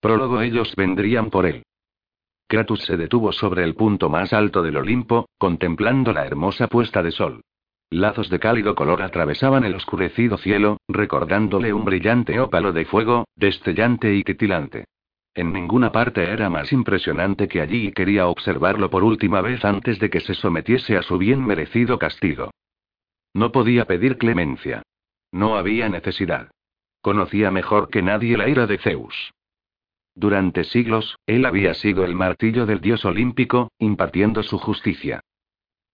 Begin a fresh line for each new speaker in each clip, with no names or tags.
Prólogo Ellos vendrían por él. Kratos se detuvo sobre el punto más alto del Olimpo, contemplando la hermosa puesta de sol. Lazos de cálido color atravesaban el oscurecido cielo, recordándole un brillante ópalo de fuego, destellante y titilante. En ninguna parte era más impresionante que allí y quería observarlo por última vez antes de que se sometiese a su bien merecido castigo. No podía pedir clemencia. No había necesidad. Conocía mejor que nadie la ira de Zeus. Durante siglos, él había sido el martillo del dios olímpico, impartiendo su justicia.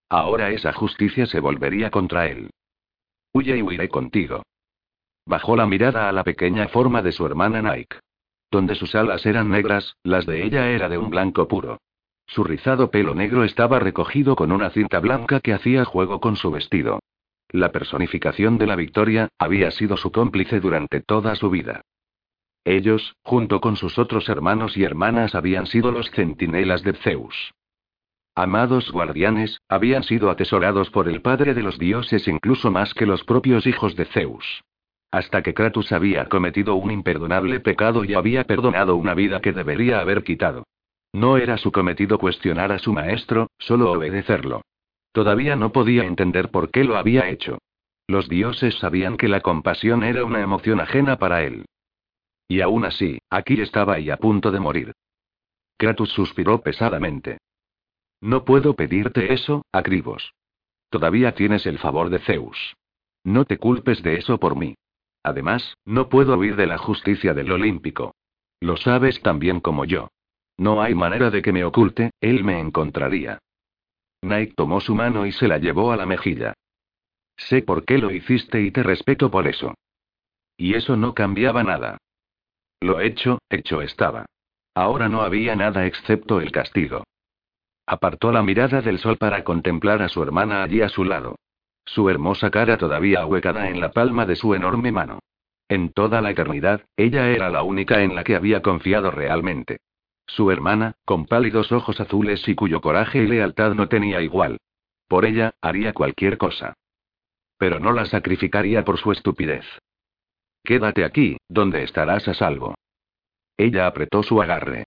Ahora esa justicia se volvería contra él. Huye y huiré contigo. Bajó la mirada a la pequeña forma de su hermana Nike. Donde sus alas eran negras, las de ella era de un blanco puro. Su rizado pelo negro estaba recogido con una cinta blanca que hacía juego con su vestido. La personificación de la victoria, había sido su cómplice durante toda su vida. Ellos, junto con sus otros hermanos y hermanas, habían sido los centinelas de Zeus. Amados guardianes, habían sido atesorados por el padre de los dioses incluso más que los propios hijos de Zeus. Hasta que Kratos había cometido un imperdonable pecado y había perdonado una vida que debería haber quitado. No era su cometido cuestionar a su maestro, solo obedecerlo. Todavía no podía entender por qué lo había hecho. Los dioses sabían que la compasión era una emoción ajena para él. Y aún así, aquí estaba y a punto de morir. Kratos suspiró pesadamente. No puedo pedirte eso, Acribos. Todavía tienes el favor de Zeus. No te culpes de eso por mí. Además, no puedo huir de la justicia del Olímpico. Lo sabes tan bien como yo. No hay manera de que me oculte, él me encontraría. Nike tomó su mano y se la llevó a la mejilla. Sé por qué lo hiciste y te respeto por eso. Y eso no cambiaba nada. Lo hecho, hecho estaba. Ahora no había nada excepto el castigo. Apartó la mirada del sol para contemplar a su hermana allí a su lado. Su hermosa cara todavía ahuecada en la palma de su enorme mano. En toda la eternidad, ella era la única en la que había confiado realmente. Su hermana, con pálidos ojos azules y cuyo coraje y lealtad no tenía igual. Por ella, haría cualquier cosa. Pero no la sacrificaría por su estupidez. Quédate aquí, donde estarás a salvo. Ella apretó su agarre.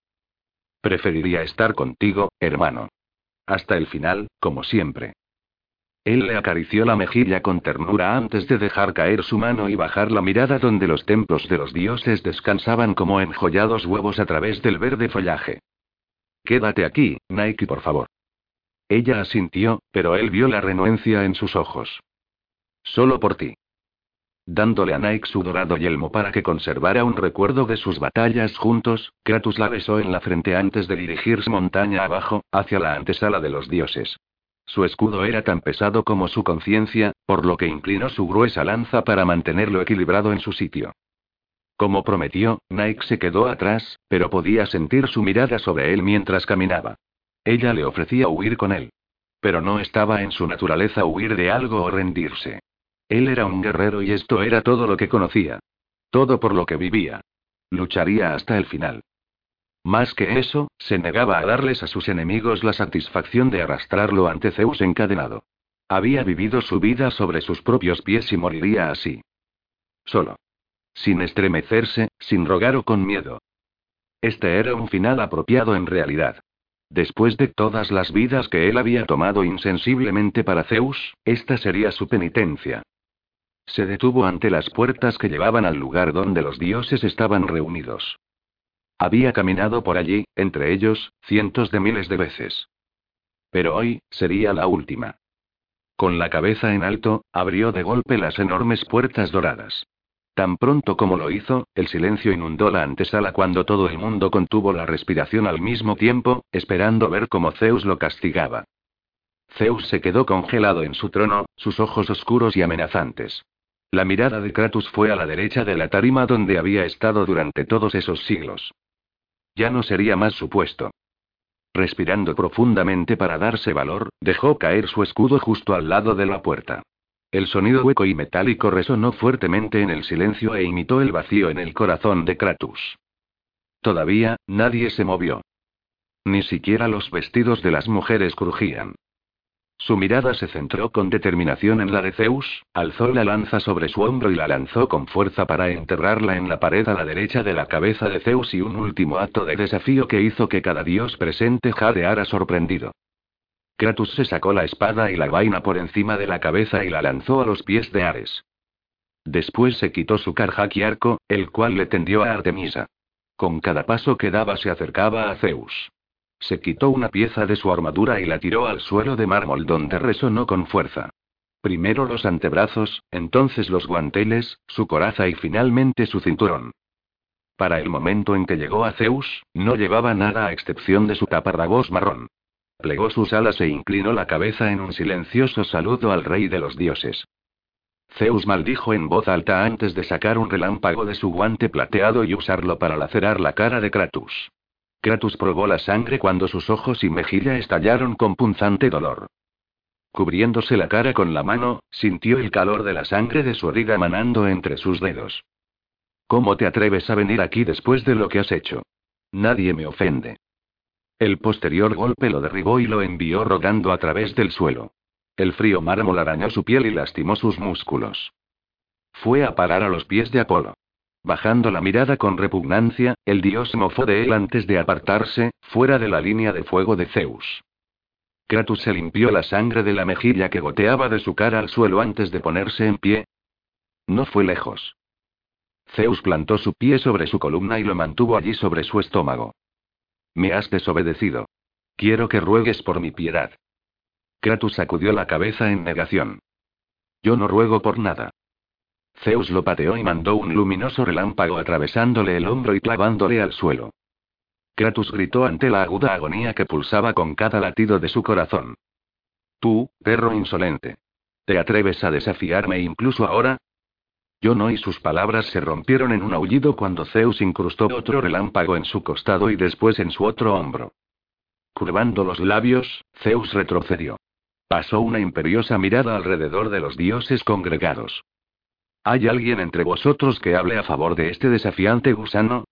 Preferiría estar contigo, hermano. Hasta el final, como siempre. Él le acarició la mejilla con ternura antes de dejar caer su mano y bajar la mirada donde los templos de los dioses descansaban como enjollados huevos a través del verde follaje. Quédate aquí, Nike, por favor. Ella asintió, pero él vio la renuencia en sus ojos. Solo por ti dándole a Nike su dorado yelmo para que conservara un recuerdo de sus batallas juntos, Kratos la besó en la frente antes de dirigirse montaña abajo, hacia la antesala de los dioses. Su escudo era tan pesado como su conciencia, por lo que inclinó su gruesa lanza para mantenerlo equilibrado en su sitio. Como prometió, Nike se quedó atrás, pero podía sentir su mirada sobre él mientras caminaba. Ella le ofrecía huir con él. Pero no estaba en su naturaleza huir de algo o rendirse. Él era un guerrero y esto era todo lo que conocía. Todo por lo que vivía. Lucharía hasta el final. Más que eso, se negaba a darles a sus enemigos la satisfacción de arrastrarlo ante Zeus encadenado. Había vivido su vida sobre sus propios pies y moriría así. Solo. Sin estremecerse, sin rogar o con miedo. Este era un final apropiado en realidad. Después de todas las vidas que él había tomado insensiblemente para Zeus, esta sería su penitencia. Se detuvo ante las puertas que llevaban al lugar donde los dioses estaban reunidos. Había caminado por allí, entre ellos, cientos de miles de veces. Pero hoy, sería la última. Con la cabeza en alto, abrió de golpe las enormes puertas doradas. Tan pronto como lo hizo, el silencio inundó la antesala cuando todo el mundo contuvo la respiración al mismo tiempo, esperando ver cómo Zeus lo castigaba. Zeus se quedó congelado en su trono, sus ojos oscuros y amenazantes. La mirada de Kratos fue a la derecha de la tarima donde había estado durante todos esos siglos. Ya no sería más su puesto. Respirando profundamente para darse valor, dejó caer su escudo justo al lado de la puerta. El sonido hueco y metálico resonó fuertemente en el silencio e imitó el vacío en el corazón de Kratos. Todavía, nadie se movió. Ni siquiera los vestidos de las mujeres crujían. Su mirada se centró con determinación en la de Zeus, alzó la lanza sobre su hombro y la lanzó con fuerza para enterrarla en la pared a la derecha de la cabeza de Zeus y un último acto de desafío que hizo que cada dios presente jadeara sorprendido. Kratos se sacó la espada y la vaina por encima de la cabeza y la lanzó a los pies de Ares. Después se quitó su carjac y arco, el cual le tendió a Artemisa. Con cada paso que daba se acercaba a Zeus. Se quitó una pieza de su armadura y la tiró al suelo de mármol donde resonó con fuerza. Primero los antebrazos, entonces los guanteles, su coraza y finalmente su cinturón. Para el momento en que llegó a Zeus, no llevaba nada a excepción de su taparrabos marrón. Plegó sus alas e inclinó la cabeza en un silencioso saludo al rey de los dioses. Zeus maldijo en voz alta antes de sacar un relámpago de su guante plateado y usarlo para lacerar la cara de Kratos. Kratos probó la sangre cuando sus ojos y mejilla estallaron con punzante dolor. Cubriéndose la cara con la mano, sintió el calor de la sangre de su herida manando entre sus dedos. ¿Cómo te atreves a venir aquí después de lo que has hecho? Nadie me ofende. El posterior golpe lo derribó y lo envió rodando a través del suelo. El frío mármol arañó su piel y lastimó sus músculos. Fue a parar a los pies de Apolo. Bajando la mirada con repugnancia, el dios mofó de él antes de apartarse, fuera de la línea de fuego de Zeus. Kratos se limpió la sangre de la mejilla que goteaba de su cara al suelo antes de ponerse en pie. No fue lejos. Zeus plantó su pie sobre su columna y lo mantuvo allí sobre su estómago. Me has desobedecido. Quiero que ruegues por mi piedad. Kratos sacudió la cabeza en negación. Yo no ruego por nada. Zeus lo pateó y mandó un luminoso relámpago atravesándole el hombro y clavándole al suelo. Kratos gritó ante la aguda agonía que pulsaba con cada latido de su corazón. Tú, perro insolente. ¿Te atreves a desafiarme incluso ahora? Yo no y sus palabras se rompieron en un aullido cuando Zeus incrustó otro relámpago en su costado y después en su otro hombro. Curvando los labios, Zeus retrocedió. Pasó una imperiosa mirada alrededor de los dioses congregados. ¿Hay alguien entre vosotros que hable a favor de este desafiante gusano?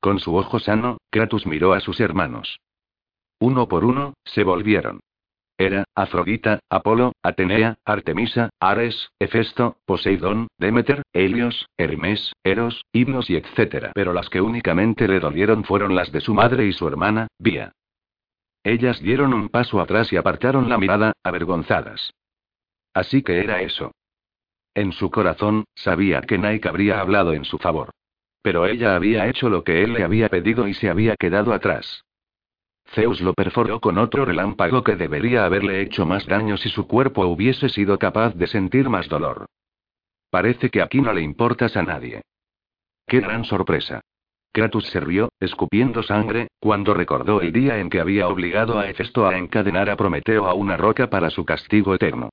Con su ojo sano, Kratos miró a sus hermanos. Uno por uno, se volvieron. Era, Afrodita, Apolo, Atenea, Artemisa, Ares, Hefesto, Poseidón, Demeter, Helios, Hermes, Eros, Himnos y etc. Pero las que únicamente le dolieron fueron las de su madre y su hermana, Vía. Ellas dieron un paso atrás y apartaron la mirada, avergonzadas. Así que era eso. En su corazón, sabía que Nike habría hablado en su favor. Pero ella había hecho lo que él le había pedido y se había quedado atrás. Zeus lo perforó con otro relámpago que debería haberle hecho más daño si su cuerpo hubiese sido capaz de sentir más dolor. Parece que aquí no le importas a nadie. ¡Qué gran sorpresa! Kratos se rió, escupiendo sangre, cuando recordó el día en que había obligado a Hefesto a encadenar a Prometeo a una roca para su castigo eterno.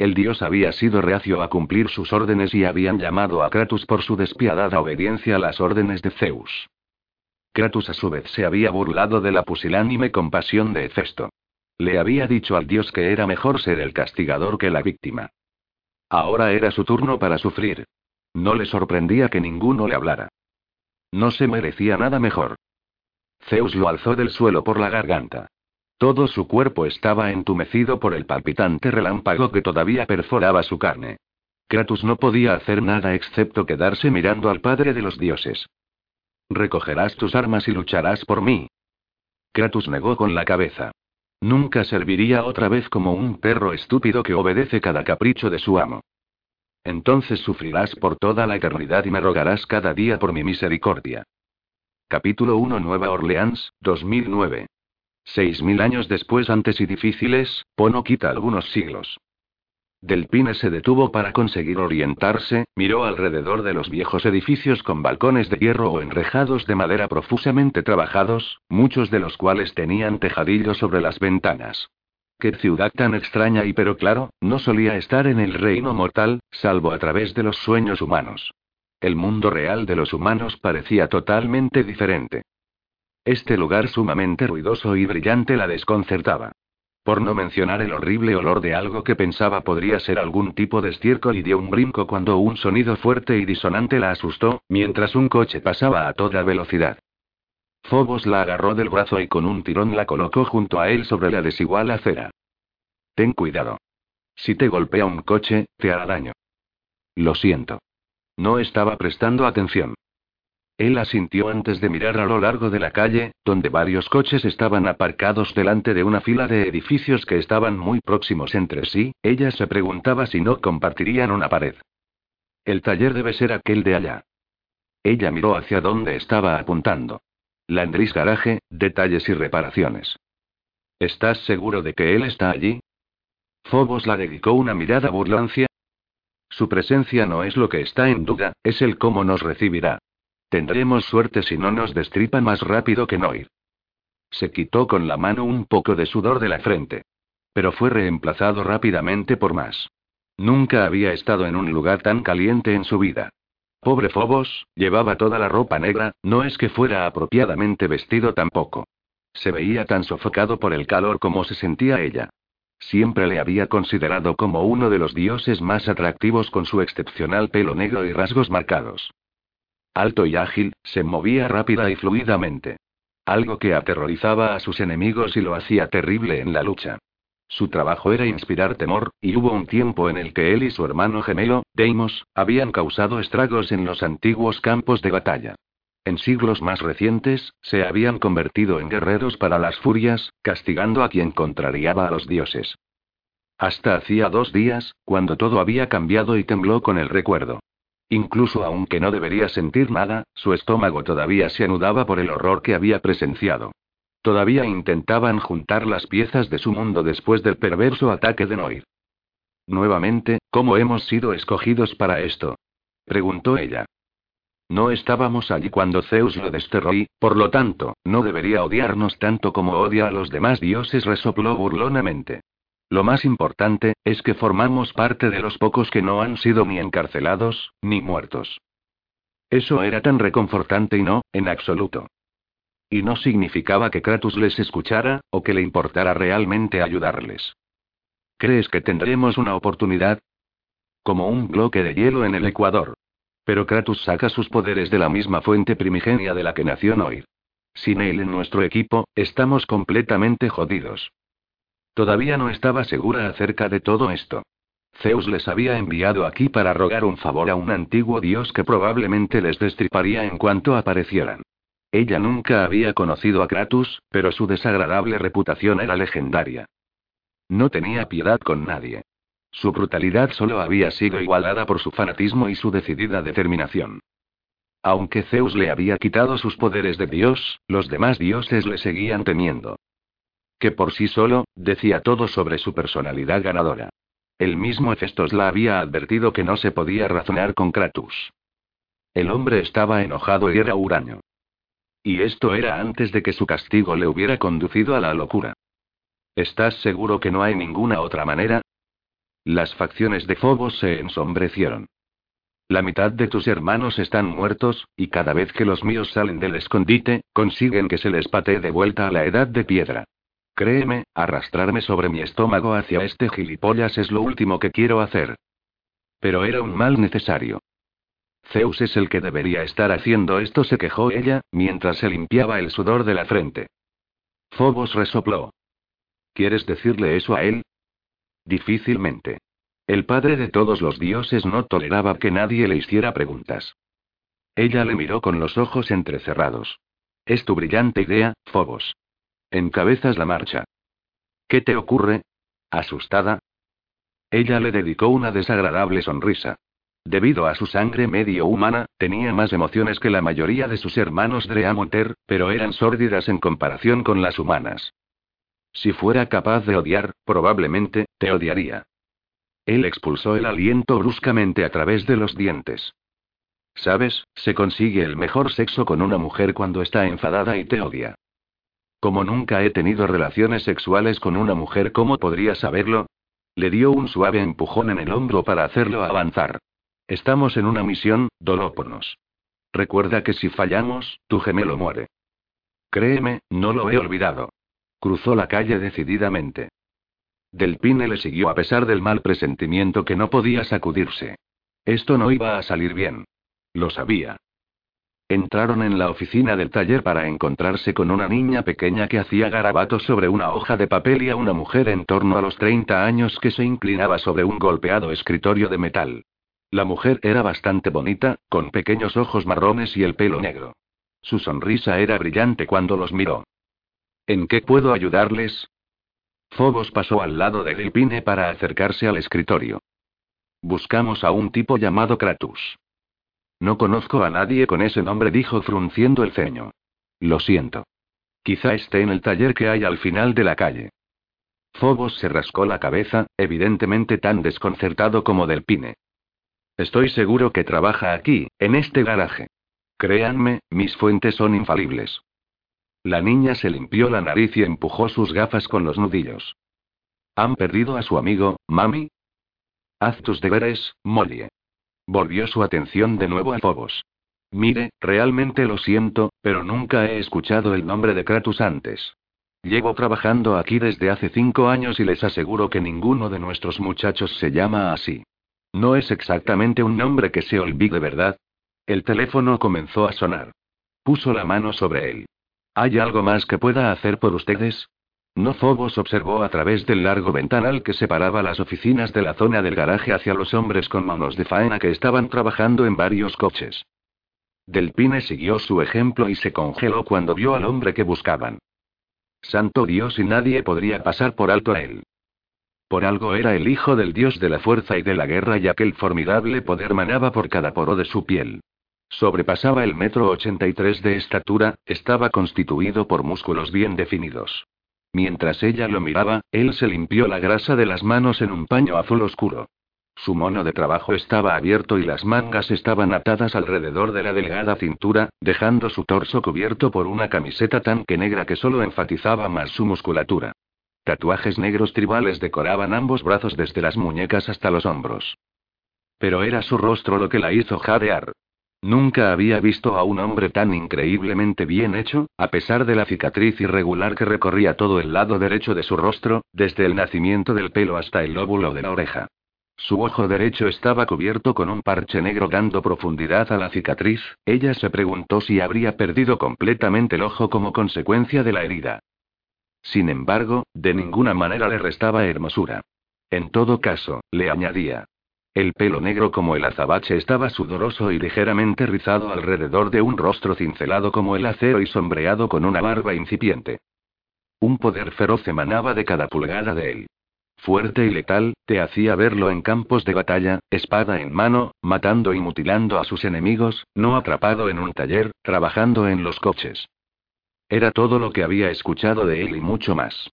El dios había sido reacio a cumplir sus órdenes y habían llamado a Kratos por su despiadada obediencia a las órdenes de Zeus. Kratos a su vez se había burlado de la pusilánime compasión de Hefesto. Le había dicho al dios que era mejor ser el castigador que la víctima. Ahora era su turno para sufrir. No le sorprendía que ninguno le hablara. No se merecía nada mejor. Zeus lo alzó del suelo por la garganta. Todo su cuerpo estaba entumecido por el palpitante relámpago que todavía perforaba su carne. Kratos no podía hacer nada excepto quedarse mirando al padre de los dioses. Recogerás tus armas y lucharás por mí. Kratos negó con la cabeza. Nunca serviría otra vez como un perro estúpido que obedece cada capricho de su amo. Entonces sufrirás por toda la eternidad y me rogarás cada día por mi misericordia. Capítulo 1 Nueva Orleans, 2009. Seis mil años después antes y difíciles, Pono quita algunos siglos. Delpine se detuvo para conseguir orientarse, miró alrededor de los viejos edificios con balcones de hierro o enrejados de madera profusamente trabajados, muchos de los cuales tenían tejadillos sobre las ventanas. Qué ciudad tan extraña y pero claro, no solía estar en el reino mortal, salvo a través de los sueños humanos. El mundo real de los humanos parecía totalmente diferente. Este lugar sumamente ruidoso y brillante la desconcertaba. Por no mencionar el horrible olor de algo que pensaba podría ser algún tipo de estiércol y dio un brinco cuando un sonido fuerte y disonante la asustó, mientras un coche pasaba a toda velocidad. Fobos la agarró del brazo y con un tirón la colocó junto a él sobre la desigual acera. Ten cuidado. Si te golpea un coche, te hará daño. Lo siento. No estaba prestando atención. Él asintió antes de mirar a lo largo de la calle, donde varios coches estaban aparcados delante de una fila de edificios que estaban muy próximos entre sí, ella se preguntaba si no compartirían una pared. El taller debe ser aquel de allá. Ella miró hacia donde estaba apuntando. Landris Garaje, detalles y reparaciones. ¿Estás seguro de que él está allí? Fobos la dedicó una mirada burlancia. Su presencia no es lo que está en duda, es el cómo nos recibirá. Tendremos suerte si no nos destripa más rápido que Noir. Se quitó con la mano un poco de sudor de la frente. Pero fue reemplazado rápidamente por más. Nunca había estado en un lugar tan caliente en su vida. Pobre Fobos, llevaba toda la ropa negra, no es que fuera apropiadamente vestido tampoco. Se veía tan sofocado por el calor como se sentía ella. Siempre le había considerado como uno de los dioses más atractivos con su excepcional pelo negro y rasgos marcados. Alto y ágil, se movía rápida y fluidamente. Algo que aterrorizaba a sus enemigos y lo hacía terrible en la lucha. Su trabajo era inspirar temor, y hubo un tiempo en el que él y su hermano gemelo, Deimos, habían causado estragos en los antiguos campos de batalla. En siglos más recientes, se habían convertido en guerreros para las furias, castigando a quien contrariaba a los dioses. Hasta hacía dos días, cuando todo había cambiado y tembló con el recuerdo. Incluso aunque no debería sentir nada, su estómago todavía se anudaba por el horror que había presenciado. Todavía intentaban juntar las piezas de su mundo después del perverso ataque de Noir. Nuevamente, ¿cómo hemos sido escogidos para esto? preguntó ella. No estábamos allí cuando Zeus lo desterró y, por lo tanto, no debería odiarnos tanto como odia a los demás dioses, resopló burlonamente. Lo más importante, es que formamos parte de los pocos que no han sido ni encarcelados, ni muertos. Eso era tan reconfortante y no, en absoluto. Y no significaba que Kratos les escuchara, o que le importara realmente ayudarles. ¿Crees que tendremos una oportunidad? Como un bloque de hielo en el Ecuador. Pero Kratos saca sus poderes de la misma fuente primigenia de la que nació Noir. Sin él en nuestro equipo, estamos completamente jodidos. Todavía no estaba segura acerca de todo esto. Zeus les había enviado aquí para rogar un favor a un antiguo dios que probablemente les destriparía en cuanto aparecieran. Ella nunca había conocido a Kratos, pero su desagradable reputación era legendaria. No tenía piedad con nadie. Su brutalidad solo había sido igualada por su fanatismo y su decidida determinación. Aunque Zeus le había quitado sus poderes de dios, los demás dioses le seguían temiendo que por sí solo, decía todo sobre su personalidad ganadora. El mismo Hefestos la había advertido que no se podía razonar con Kratos. El hombre estaba enojado y era huraño. Y esto era antes de que su castigo le hubiera conducido a la locura. ¿Estás seguro que no hay ninguna otra manera? Las facciones de Fobos se ensombrecieron. La mitad de tus hermanos están muertos, y cada vez que los míos salen del escondite, consiguen que se les patee de vuelta a la edad de piedra. Créeme, arrastrarme sobre mi estómago hacia este gilipollas es lo último que quiero hacer. Pero era un mal necesario. Zeus es el que debería estar haciendo esto, se quejó ella, mientras se limpiaba el sudor de la frente. Phobos resopló. ¿Quieres decirle eso a él? Difícilmente. El padre de todos los dioses no toleraba que nadie le hiciera preguntas. Ella le miró con los ojos entrecerrados. Es tu brillante idea, Phobos. Encabezas la marcha. ¿Qué te ocurre? ¿Asustada? Ella le dedicó una desagradable sonrisa. Debido a su sangre medio humana, tenía más emociones que la mayoría de sus hermanos Dreamonter, pero eran sórdidas en comparación con las humanas. Si fuera capaz de odiar, probablemente, te odiaría. Él expulsó el aliento bruscamente a través de los dientes. Sabes, se consigue el mejor sexo con una mujer cuando está enfadada y te odia. Como nunca he tenido relaciones sexuales con una mujer, ¿cómo podría saberlo? Le dio un suave empujón en el hombro para hacerlo avanzar. Estamos en una misión, Dolóponos. Recuerda que si fallamos, tu gemelo muere. Créeme, no lo he olvidado. Cruzó la calle decididamente. Delpine le siguió a pesar del mal presentimiento que no podía sacudirse. Esto no iba a salir bien. Lo sabía. Entraron en la oficina del taller para encontrarse con una niña pequeña que hacía garabatos sobre una hoja de papel y a una mujer en torno a los 30 años que se inclinaba sobre un golpeado escritorio de metal. La mujer era bastante bonita, con pequeños ojos marrones y el pelo negro. Su sonrisa era brillante cuando los miró. ¿En qué puedo ayudarles? Phobos pasó al lado de Delpine para acercarse al escritorio. Buscamos a un tipo llamado Kratus. No conozco a nadie con ese nombre, dijo frunciendo el ceño. Lo siento. Quizá esté en el taller que hay al final de la calle. Phobos se rascó la cabeza, evidentemente tan desconcertado como Delpine. Estoy seguro que trabaja aquí, en este garaje. Créanme, mis fuentes son infalibles. La niña se limpió la nariz y empujó sus gafas con los nudillos. ¿Han perdido a su amigo, mami? Haz tus deberes, Molly. Volvió su atención de nuevo a Phobos. Mire, realmente lo siento, pero nunca he escuchado el nombre de Kratos antes. Llevo trabajando aquí desde hace cinco años y les aseguro que ninguno de nuestros muchachos se llama así. No es exactamente un nombre que se olvide, ¿verdad? El teléfono comenzó a sonar. Puso la mano sobre él. ¿Hay algo más que pueda hacer por ustedes? No Phobos observó a través del largo ventanal que separaba las oficinas de la zona del garaje hacia los hombres con manos de faena que estaban trabajando en varios coches. Delpine siguió su ejemplo y se congeló cuando vio al hombre que buscaban. Santo Dios y nadie podría pasar por alto a él. Por algo era el hijo del dios de la fuerza y de la guerra y aquel formidable poder manaba por cada poro de su piel. Sobrepasaba el metro 83 de estatura, estaba constituido por músculos bien definidos. Mientras ella lo miraba, él se limpió la grasa de las manos en un paño azul oscuro. Su mono de trabajo estaba abierto y las mangas estaban atadas alrededor de la delgada cintura, dejando su torso cubierto por una camiseta tan que negra que solo enfatizaba más su musculatura. Tatuajes negros tribales decoraban ambos brazos desde las muñecas hasta los hombros. Pero era su rostro lo que la hizo jadear. Nunca había visto a un hombre tan increíblemente bien hecho, a pesar de la cicatriz irregular que recorría todo el lado derecho de su rostro, desde el nacimiento del pelo hasta el lóbulo de la oreja. Su ojo derecho estaba cubierto con un parche negro dando profundidad a la cicatriz, ella se preguntó si habría perdido completamente el ojo como consecuencia de la herida. Sin embargo, de ninguna manera le restaba hermosura. En todo caso, le añadía, el pelo negro como el azabache estaba sudoroso y ligeramente rizado alrededor de un rostro cincelado como el acero y sombreado con una barba incipiente. Un poder feroz emanaba de cada pulgada de él. Fuerte y letal, te hacía verlo en campos de batalla, espada en mano, matando y mutilando a sus enemigos, no atrapado en un taller, trabajando en los coches. Era todo lo que había escuchado de él y mucho más.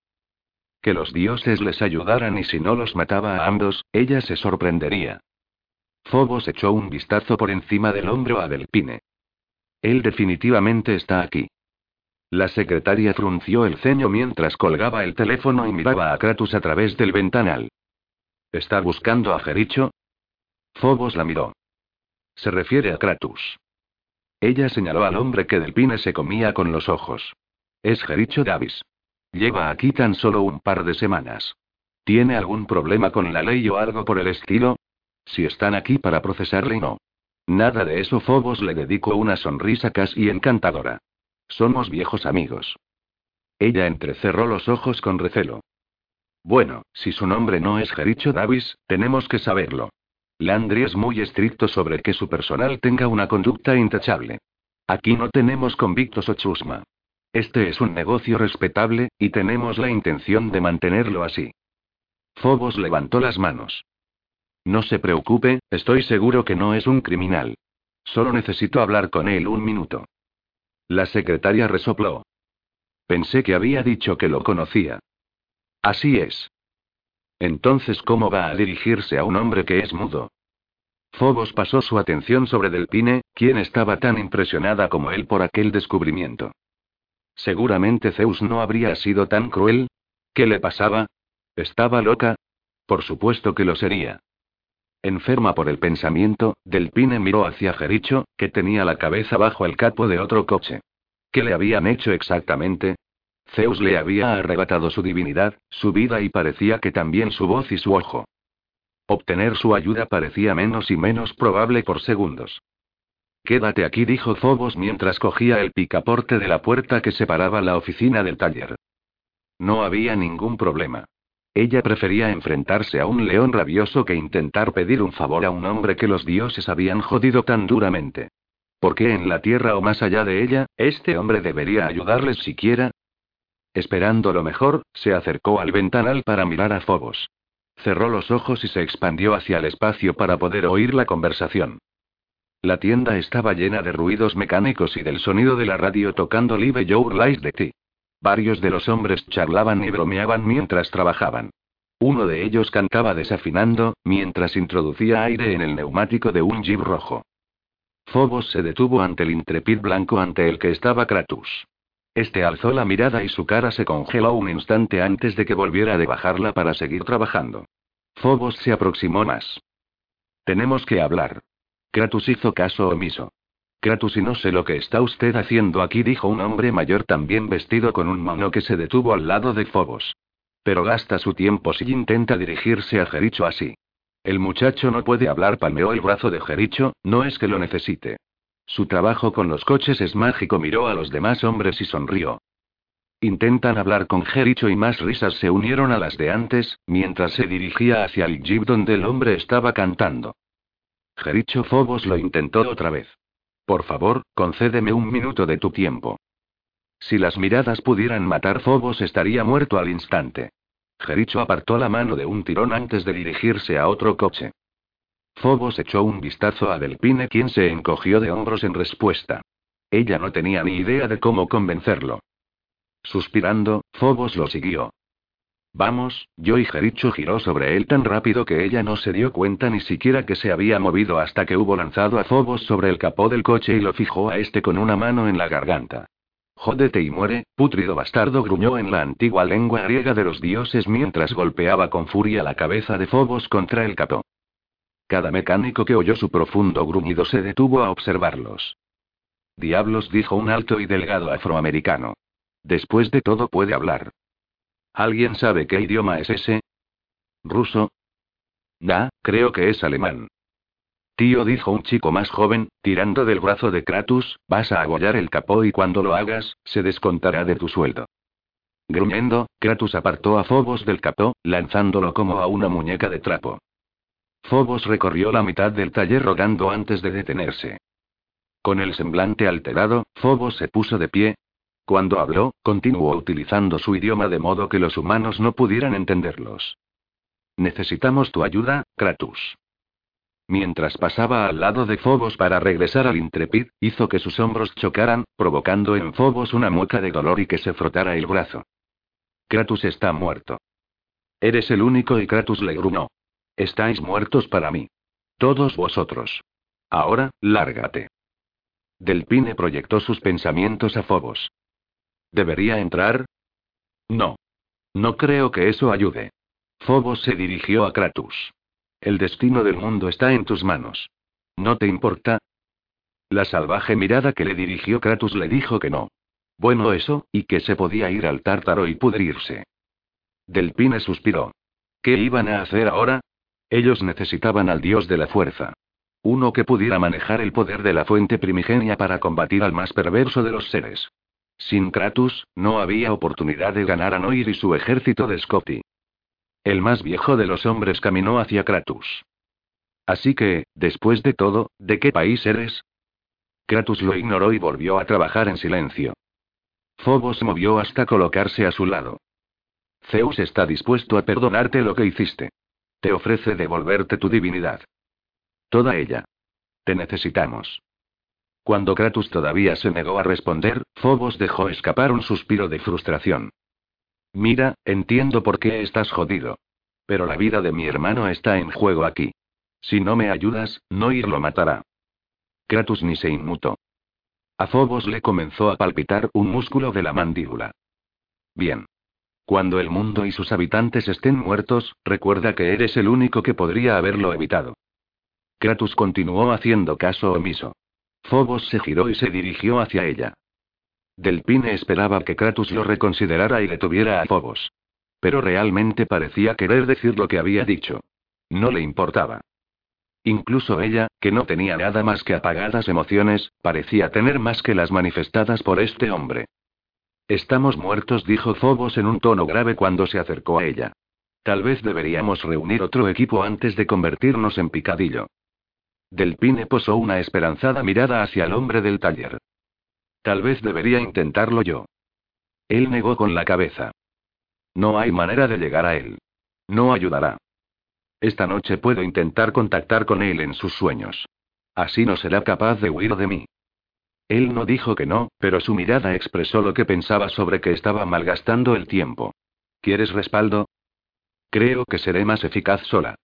Que los dioses les ayudaran y si no los mataba a ambos, ella se sorprendería. Phobos echó un vistazo por encima del hombro a Delpine. Él definitivamente está aquí. La secretaria frunció el ceño mientras colgaba el teléfono y miraba a Kratos a través del ventanal. ¿Está buscando a Jericho? Phobos la miró. Se refiere a Kratos. Ella señaló al hombre que Delpine se comía con los ojos. Es Jericho Davis. Lleva aquí tan solo un par de semanas. ¿Tiene algún problema con la ley o algo por el estilo? Si están aquí para procesarle, no. Nada de eso. Phobos le dedicó una sonrisa casi encantadora. Somos viejos amigos. Ella entrecerró los ojos con recelo. Bueno, si su nombre no es Jericho Davis, tenemos que saberlo. Landry es muy estricto sobre que su personal tenga una conducta intachable. Aquí no tenemos convictos o chusma. Este es un negocio respetable, y tenemos la intención de mantenerlo así. Phobos levantó las manos. No se preocupe, estoy seguro que no es un criminal. Solo necesito hablar con él un minuto. La secretaria resopló. Pensé que había dicho que lo conocía. Así es. Entonces, ¿cómo va a dirigirse a un hombre que es mudo? Phobos pasó su atención sobre Delpine, quien estaba tan impresionada como él por aquel descubrimiento. Seguramente Zeus no habría sido tan cruel. ¿Qué le pasaba? ¿Estaba loca? Por supuesto que lo sería. Enferma por el pensamiento, Delpine miró hacia Jericho, que tenía la cabeza bajo el capo de otro coche. ¿Qué le habían hecho exactamente? Zeus le había arrebatado su divinidad, su vida y parecía que también su voz y su ojo. Obtener su ayuda parecía menos y menos probable por segundos. Quédate aquí, dijo Phobos mientras cogía el picaporte de la puerta que separaba la oficina del taller. No había ningún problema. Ella prefería enfrentarse a un león rabioso que intentar pedir un favor a un hombre que los dioses habían jodido tan duramente. ¿Por qué en la tierra o más allá de ella, este hombre debería ayudarles siquiera? Esperando lo mejor, se acercó al ventanal para mirar a Phobos. Cerró los ojos y se expandió hacia el espacio para poder oír la conversación. La tienda estaba llena de ruidos mecánicos y del sonido de la radio tocando Live Your Lies de ti. Varios de los hombres charlaban y bromeaban mientras trabajaban. Uno de ellos cantaba desafinando, mientras introducía aire en el neumático de un jeep rojo. Phobos se detuvo ante el intrepid blanco ante el que estaba Kratos. Este alzó la mirada y su cara se congeló un instante antes de que volviera de bajarla para seguir trabajando. Phobos se aproximó más. Tenemos que hablar. Kratos hizo caso omiso. Kratos y no sé lo que está usted haciendo aquí, dijo un hombre mayor también vestido con un mono que se detuvo al lado de Phobos. Pero gasta su tiempo si intenta dirigirse a Jericho así. El muchacho no puede hablar, palmeó el brazo de Jericho, no es que lo necesite. Su trabajo con los coches es mágico, miró a los demás hombres y sonrió. Intentan hablar con Jericho y más risas se unieron a las de antes, mientras se dirigía hacia el jeep donde el hombre estaba cantando. Jericho Fobos lo intentó otra vez. Por favor, concédeme un minuto de tu tiempo. Si las miradas pudieran matar Fobos estaría muerto al instante. Jericho apartó la mano de un tirón antes de dirigirse a otro coche. Fobos echó un vistazo a Delpine, quien se encogió de hombros en respuesta. Ella no tenía ni idea de cómo convencerlo. Suspirando, Fobos lo siguió. Vamos, yo y Jericho giró sobre él tan rápido que ella no se dio cuenta ni siquiera que se había movido hasta que hubo lanzado a Fobos sobre el capó del coche y lo fijó a este con una mano en la garganta. Jódete y muere, putrido bastardo, gruñó en la antigua lengua griega de los dioses mientras golpeaba con furia la cabeza de Fobos contra el capó. Cada mecánico que oyó su profundo gruñido se detuvo a observarlos. Diablos, dijo un alto y delgado afroamericano. Después de todo puede hablar. ¿Alguien sabe qué idioma es ese? ¿Ruso? Da, creo que es alemán. Tío, dijo un chico más joven, tirando del brazo de Kratos, vas a agollar el capó y cuando lo hagas, se descontará de tu sueldo. Gruñendo, Kratos apartó a Phobos del capó, lanzándolo como a una muñeca de trapo. Phobos recorrió la mitad del taller rogando antes de detenerse. Con el semblante alterado, Phobos se puso de pie. Cuando habló, continuó utilizando su idioma de modo que los humanos no pudieran entenderlos. Necesitamos tu ayuda, Kratos. Mientras pasaba al lado de Phobos para regresar al Intrepid, hizo que sus hombros chocaran, provocando en Phobos una mueca de dolor y que se frotara el brazo. Kratos está muerto. Eres el único y Kratos le grunó. Estáis muertos para mí. Todos vosotros. Ahora, lárgate. Delpine proyectó sus pensamientos a Fobos. ¿Debería entrar? No. No creo que eso ayude. Fobos se dirigió a Kratos. El destino del mundo está en tus manos. ¿No te importa? La salvaje mirada que le dirigió Kratos le dijo que no. Bueno, eso, y que se podía ir al tártaro y pudrirse. Delpine suspiró. ¿Qué iban a hacer ahora? Ellos necesitaban al dios de la fuerza. Uno que pudiera manejar el poder de la fuente primigenia para combatir al más perverso de los seres. Sin Kratos, no había oportunidad de ganar a Noir y su ejército de Scotty. El más viejo de los hombres caminó hacia Kratos. Así que, después de todo, ¿de qué país eres? Kratos lo ignoró y volvió a trabajar en silencio. Phobos movió hasta colocarse a su lado. Zeus está dispuesto a perdonarte lo que hiciste. Te ofrece devolverte tu divinidad. Toda ella. Te necesitamos. Cuando Kratos todavía se negó a responder, Phobos dejó escapar un suspiro de frustración. Mira, entiendo por qué estás jodido. Pero la vida de mi hermano está en juego aquí. Si no me ayudas, Noir lo matará. Kratos ni se inmutó. A Phobos le comenzó a palpitar un músculo de la mandíbula. Bien. Cuando el mundo y sus habitantes estén muertos, recuerda que eres el único que podría haberlo evitado. Kratos continuó haciendo caso omiso. Phobos se giró y se dirigió hacia ella. Delpine esperaba que Kratos lo reconsiderara y detuviera a Phobos. Pero realmente parecía querer decir lo que había dicho. No le importaba. Incluso ella, que no tenía nada más que apagadas emociones, parecía tener más que las manifestadas por este hombre. Estamos muertos, dijo Phobos en un tono grave cuando se acercó a ella. Tal vez deberíamos reunir otro equipo antes de convertirnos en picadillo. Delpine posó una esperanzada mirada hacia el hombre del taller. Tal vez debería intentarlo yo. Él negó con la cabeza. No hay manera de llegar a él. No ayudará. Esta noche puedo intentar contactar con él en sus sueños. Así no será capaz de huir de mí. Él no dijo que no, pero su mirada expresó lo que pensaba sobre que estaba malgastando el tiempo. ¿Quieres respaldo? Creo que seré más eficaz sola.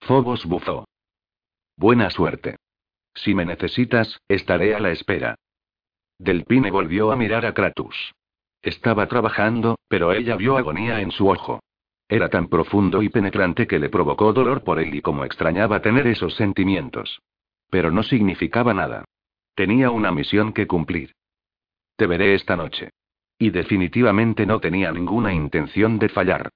Fobos bufó. Buena suerte. Si me necesitas, estaré a la espera. Delpine volvió a mirar a Kratos. Estaba trabajando, pero ella vio agonía en su ojo. Era tan profundo y penetrante que le provocó dolor por él y como extrañaba tener esos sentimientos. Pero no significaba nada. Tenía una misión que cumplir. Te veré esta noche. Y definitivamente no tenía ninguna intención de fallar.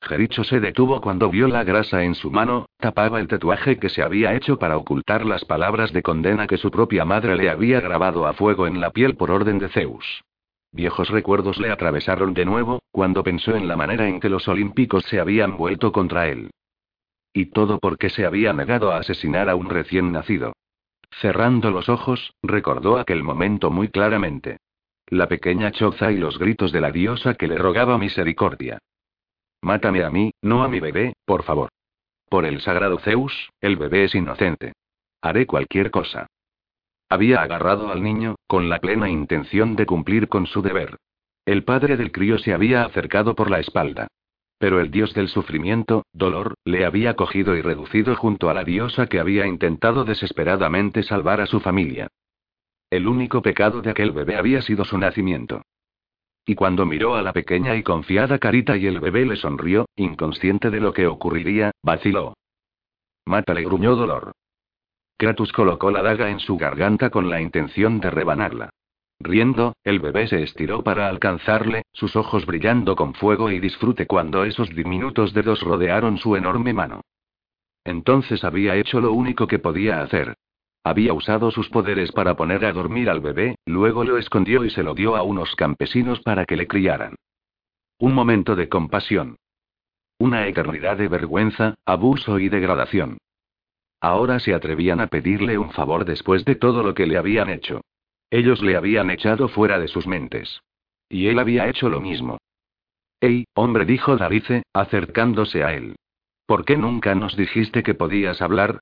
Jericho se detuvo cuando vio la grasa en su mano, tapaba el tatuaje que se había hecho para ocultar las palabras de condena que su propia madre le había grabado a fuego en la piel por orden de Zeus. Viejos recuerdos le atravesaron de nuevo, cuando pensó en la manera en que los olímpicos se habían vuelto contra él. Y todo porque se había negado a asesinar a un recién nacido. Cerrando los ojos, recordó aquel momento muy claramente. La pequeña choza y los gritos de la diosa que le rogaba misericordia. Mátame a mí, no a mi bebé, por favor. Por el sagrado Zeus, el bebé es inocente. Haré cualquier cosa. Había agarrado al niño, con la plena intención de cumplir con su deber. El padre del crío se había acercado por la espalda. Pero el dios del sufrimiento, dolor, le había cogido y reducido junto a la diosa que había intentado desesperadamente salvar a su familia. El único pecado de aquel bebé había sido su nacimiento. Y cuando miró a la pequeña y confiada carita y el bebé le sonrió, inconsciente de lo que ocurriría, vaciló. Mátale, gruñó dolor. Kratos colocó la daga en su garganta con la intención de rebanarla. Riendo, el bebé se estiró para alcanzarle, sus ojos brillando con fuego y disfrute cuando esos diminutos dedos rodearon su enorme mano. Entonces había hecho lo único que podía hacer. Había usado sus poderes para poner a dormir al bebé, luego lo escondió y se lo dio a unos campesinos para que le criaran. Un momento de compasión. Una eternidad de vergüenza, abuso y degradación. Ahora se atrevían a pedirle un favor después de todo lo que le habían hecho. Ellos le habían echado fuera de sus mentes. Y él había hecho lo mismo. ¡Ey, hombre! dijo Darice, acercándose a él. ¿Por qué nunca nos dijiste que podías hablar?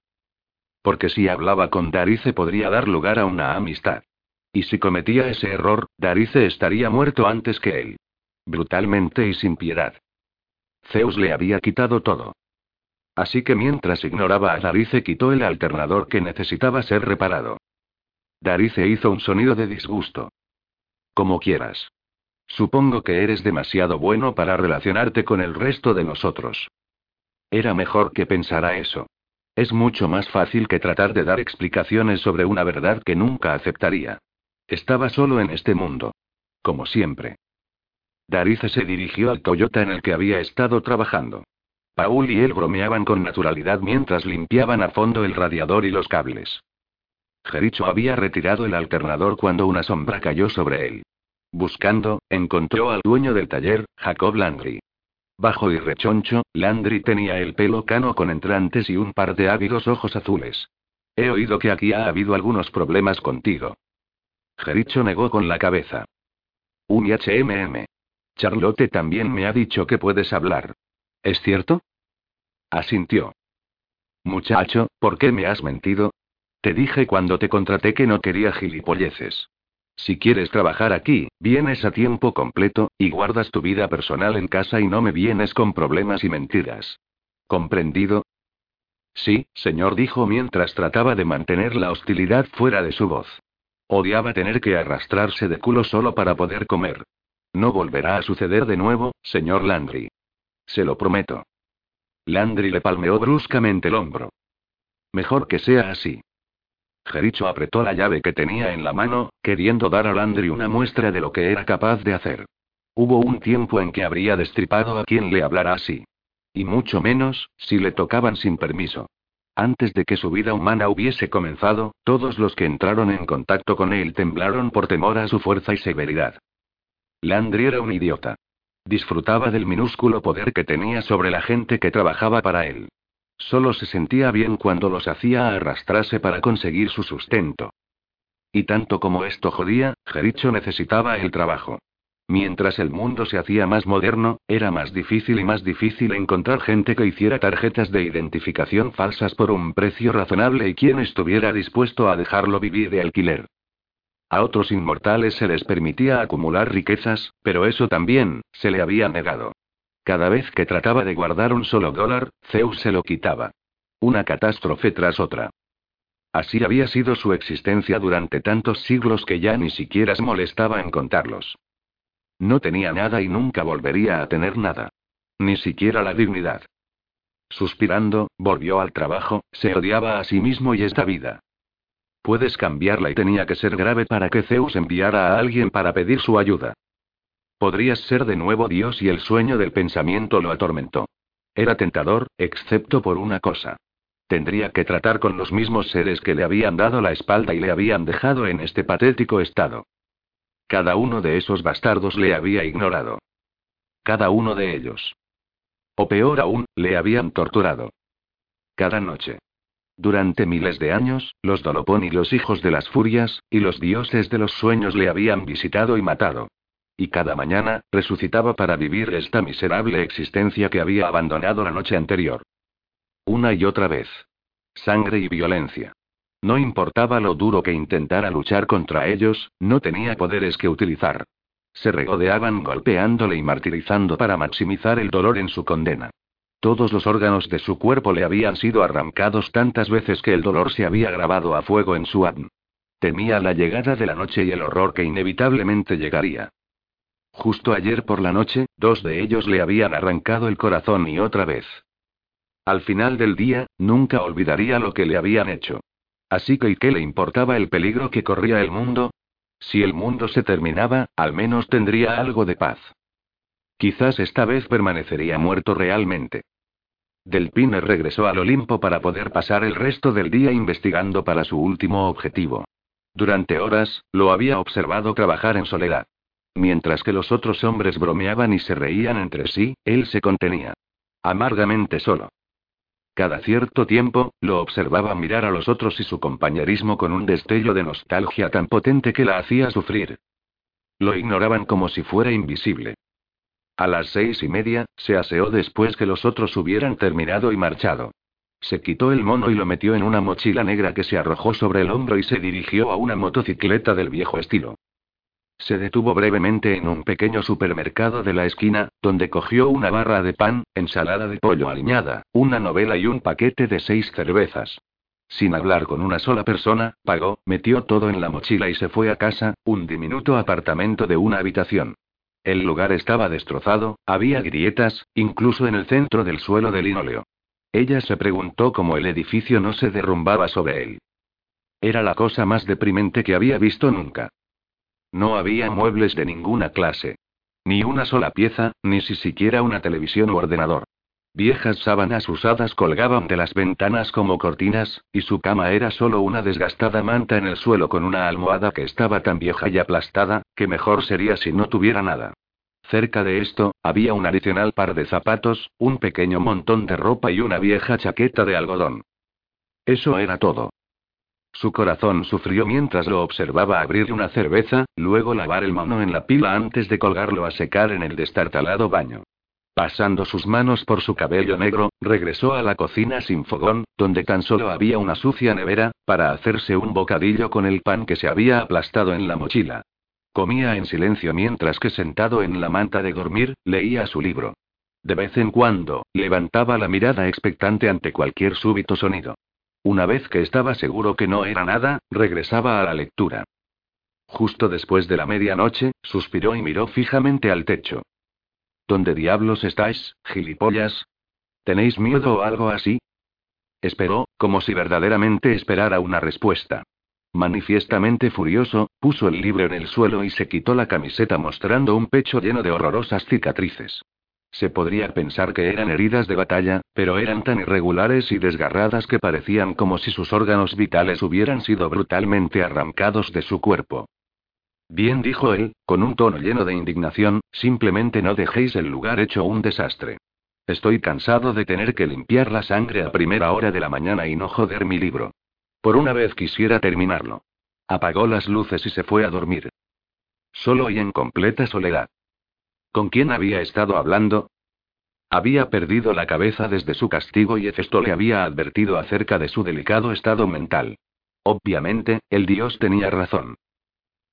Porque si hablaba con Darice podría dar lugar a una amistad. Y si cometía ese error, Darice estaría muerto antes que él. Brutalmente y sin piedad. Zeus le había quitado todo. Así que mientras ignoraba a Darice quitó el alternador que necesitaba ser reparado. Darice hizo un sonido de disgusto. Como quieras. Supongo que eres demasiado bueno para relacionarte con el resto de nosotros. Era mejor que pensara eso. Es mucho más fácil que tratar de dar explicaciones sobre una verdad que nunca aceptaría. Estaba solo en este mundo. Como siempre. Darice se dirigió al Toyota en el que había estado trabajando. Paul y él bromeaban con naturalidad mientras limpiaban a fondo el radiador y los cables. Jericho había retirado el alternador cuando una sombra cayó sobre él. Buscando, encontró al dueño del taller, Jacob Landry. Bajo y rechoncho, Landry tenía el pelo cano con entrantes y un par de ávidos ojos azules. He oído que aquí ha habido algunos problemas contigo. Jericho negó con la cabeza. Un HMM. Charlotte también me ha dicho que puedes hablar. ¿Es cierto? Asintió. Muchacho, ¿por qué me has mentido? Te dije cuando te contraté que no quería gilipolleces. Si quieres trabajar aquí, vienes a tiempo completo, y guardas tu vida personal en casa y no me vienes con problemas y mentiras. ¿Comprendido? Sí, señor, dijo mientras trataba de mantener la hostilidad fuera de su voz. Odiaba tener que arrastrarse de culo solo para poder comer. No volverá a suceder de nuevo, señor Landry. Se lo prometo. Landry le palmeó bruscamente el hombro. Mejor que sea así. Jericho apretó la llave que tenía en la mano, queriendo dar a Landry una muestra de lo que era capaz de hacer. Hubo un tiempo en que habría destripado a quien le hablara así. Y mucho menos, si le tocaban sin permiso. Antes de que su vida humana hubiese comenzado, todos los que entraron en contacto con él temblaron por temor a su fuerza y severidad. Landry era un idiota. Disfrutaba del minúsculo poder que tenía sobre la gente que trabajaba para él. Solo se sentía bien cuando los hacía arrastrarse para conseguir su sustento. Y tanto como esto jodía, Jericho necesitaba el trabajo. Mientras el mundo se hacía más moderno, era más difícil y más difícil encontrar gente que hiciera tarjetas de identificación falsas por un precio razonable y quien estuviera dispuesto a dejarlo vivir de alquiler. A otros inmortales se les permitía acumular riquezas, pero eso también, se le había negado. Cada vez que trataba de guardar un solo dólar, Zeus se lo quitaba. Una catástrofe tras otra. Así había sido su existencia durante tantos siglos que ya ni siquiera se molestaba en contarlos. No tenía nada y nunca volvería a tener nada. Ni siquiera la dignidad. Suspirando, volvió al trabajo, se odiaba a sí mismo y esta vida. Puedes cambiarla y tenía que ser grave para que Zeus enviara a alguien para pedir su ayuda. Podrías ser de nuevo Dios y el sueño del pensamiento lo atormentó. Era tentador, excepto por una cosa. Tendría que tratar con los mismos seres que le habían dado la espalda y le habían dejado en este patético estado. Cada uno de esos bastardos le había ignorado. Cada uno de ellos. O peor aún, le habían torturado. Cada noche. Durante miles de años, los Dolopón y los hijos de las furias, y los dioses de los sueños le habían visitado y matado. Y cada mañana, resucitaba para vivir esta miserable existencia que había abandonado la noche anterior. Una y otra vez. Sangre y violencia. No importaba lo duro que intentara luchar contra ellos, no tenía poderes que utilizar. Se regodeaban golpeándole y martirizando para maximizar el dolor en su condena. Todos los órganos de su cuerpo le habían sido arrancados tantas veces que el dolor se había grabado a fuego en su ADN. Temía la llegada de la noche y el horror que inevitablemente llegaría. Justo ayer por la noche, dos de ellos le habían arrancado el corazón y otra vez. Al final del día, nunca olvidaría lo que le habían hecho. Así que ¿y qué le importaba el peligro que corría el mundo? Si el mundo se terminaba, al menos tendría algo de paz. Quizás esta vez permanecería muerto realmente. Delpine regresó al Olimpo para poder pasar el resto del día investigando para su último objetivo. Durante horas, lo había observado trabajar en soledad. Mientras que los otros hombres bromeaban y se reían entre sí, él se contenía. Amargamente solo. Cada cierto tiempo, lo observaba mirar a los otros y su compañerismo con un destello de nostalgia tan potente que la hacía sufrir. Lo ignoraban como si fuera invisible. A las seis y media, se aseó después que los otros hubieran terminado y marchado. Se quitó el mono y lo metió en una mochila negra que se arrojó sobre el hombro y se dirigió a una motocicleta del viejo estilo. Se detuvo brevemente en un pequeño supermercado de la esquina, donde cogió una barra de pan, ensalada de pollo aliñada, una novela y un paquete de seis cervezas. Sin hablar con una sola persona, pagó, metió todo en la mochila y se fue a casa, un diminuto apartamento de una habitación. El lugar estaba destrozado, había grietas, incluso en el centro del suelo de linóleo. Ella se preguntó cómo el edificio no se derrumbaba sobre él. Era la cosa más deprimente que había visto nunca. No había muebles de ninguna clase. Ni una sola pieza, ni si siquiera una televisión u ordenador. Viejas sábanas usadas colgaban de las ventanas como cortinas, y su cama era solo una desgastada manta en el suelo con una almohada que estaba tan vieja y aplastada, que mejor sería si no tuviera nada. Cerca de esto, había un adicional par de zapatos, un pequeño montón de ropa y una vieja chaqueta de algodón. Eso era todo. Su corazón sufrió mientras lo observaba abrir una cerveza, luego lavar el mano en la pila antes de colgarlo a secar en el destartalado baño. Pasando sus manos por su cabello negro, regresó a la cocina sin fogón, donde tan solo había una sucia nevera, para hacerse un bocadillo con el pan que se había aplastado en la mochila. Comía en silencio mientras que sentado en la manta de dormir, leía su libro. De vez en cuando, levantaba la mirada expectante ante cualquier súbito sonido. Una vez que estaba seguro que no era nada, regresaba a la lectura. Justo después de la medianoche, suspiró y miró fijamente al techo. ¿Dónde diablos estáis, gilipollas? ¿Tenéis miedo o algo así? Esperó, como si verdaderamente esperara una respuesta. Manifiestamente furioso, puso el libro en el suelo y se quitó la camiseta mostrando un pecho lleno de horrorosas cicatrices. Se podría pensar que eran heridas de batalla, pero eran tan irregulares y desgarradas que parecían como si sus órganos vitales hubieran sido brutalmente arrancados de su cuerpo. Bien dijo él, con un tono lleno de indignación, simplemente no dejéis el lugar hecho un desastre. Estoy cansado de tener que limpiar la sangre a primera hora de la mañana y no joder mi libro. Por una vez quisiera terminarlo. Apagó las luces y se fue a dormir. Solo y en completa soledad. ¿Con quién había estado hablando? Había perdido la cabeza desde su castigo y Hefesto le había advertido acerca de su delicado estado mental. Obviamente, el dios tenía razón.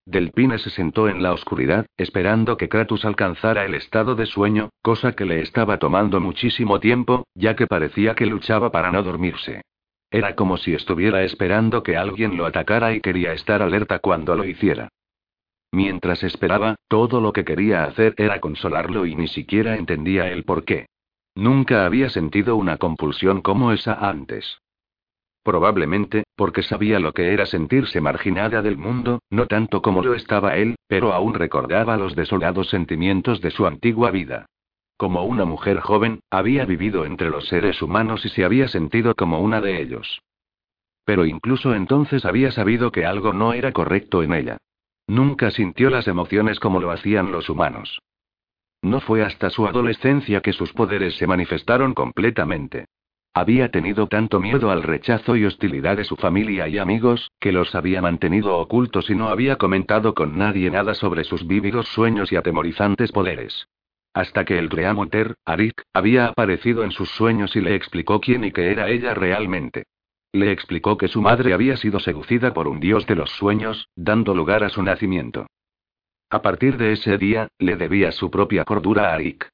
Delpine se sentó en la oscuridad, esperando que Kratos alcanzara el estado de sueño, cosa que le estaba tomando muchísimo tiempo, ya que parecía que luchaba para no dormirse. Era como si estuviera esperando que alguien lo atacara y quería estar alerta cuando lo hiciera. Mientras esperaba, todo lo que quería hacer era consolarlo y ni siquiera entendía el por qué. Nunca había sentido una compulsión como esa antes. Probablemente, porque sabía lo que era sentirse marginada del mundo, no tanto como lo estaba él, pero aún recordaba los desolados sentimientos de su antigua vida. Como una mujer joven, había vivido entre los seres humanos y se había sentido como una de ellos. Pero incluso entonces había sabido que algo no era correcto en ella. Nunca sintió las emociones como lo hacían los humanos. No fue hasta su adolescencia que sus poderes se manifestaron completamente. Había tenido tanto miedo al rechazo y hostilidad de su familia y amigos, que los había mantenido ocultos y no había comentado con nadie nada sobre sus vívidos sueños y atemorizantes poderes. Hasta que el Dreamuter, Arik, había aparecido en sus sueños y le explicó quién y qué era ella realmente. Le explicó que su madre había sido seducida por un dios de los sueños, dando lugar a su nacimiento. A partir de ese día, le debía su propia cordura a Arik.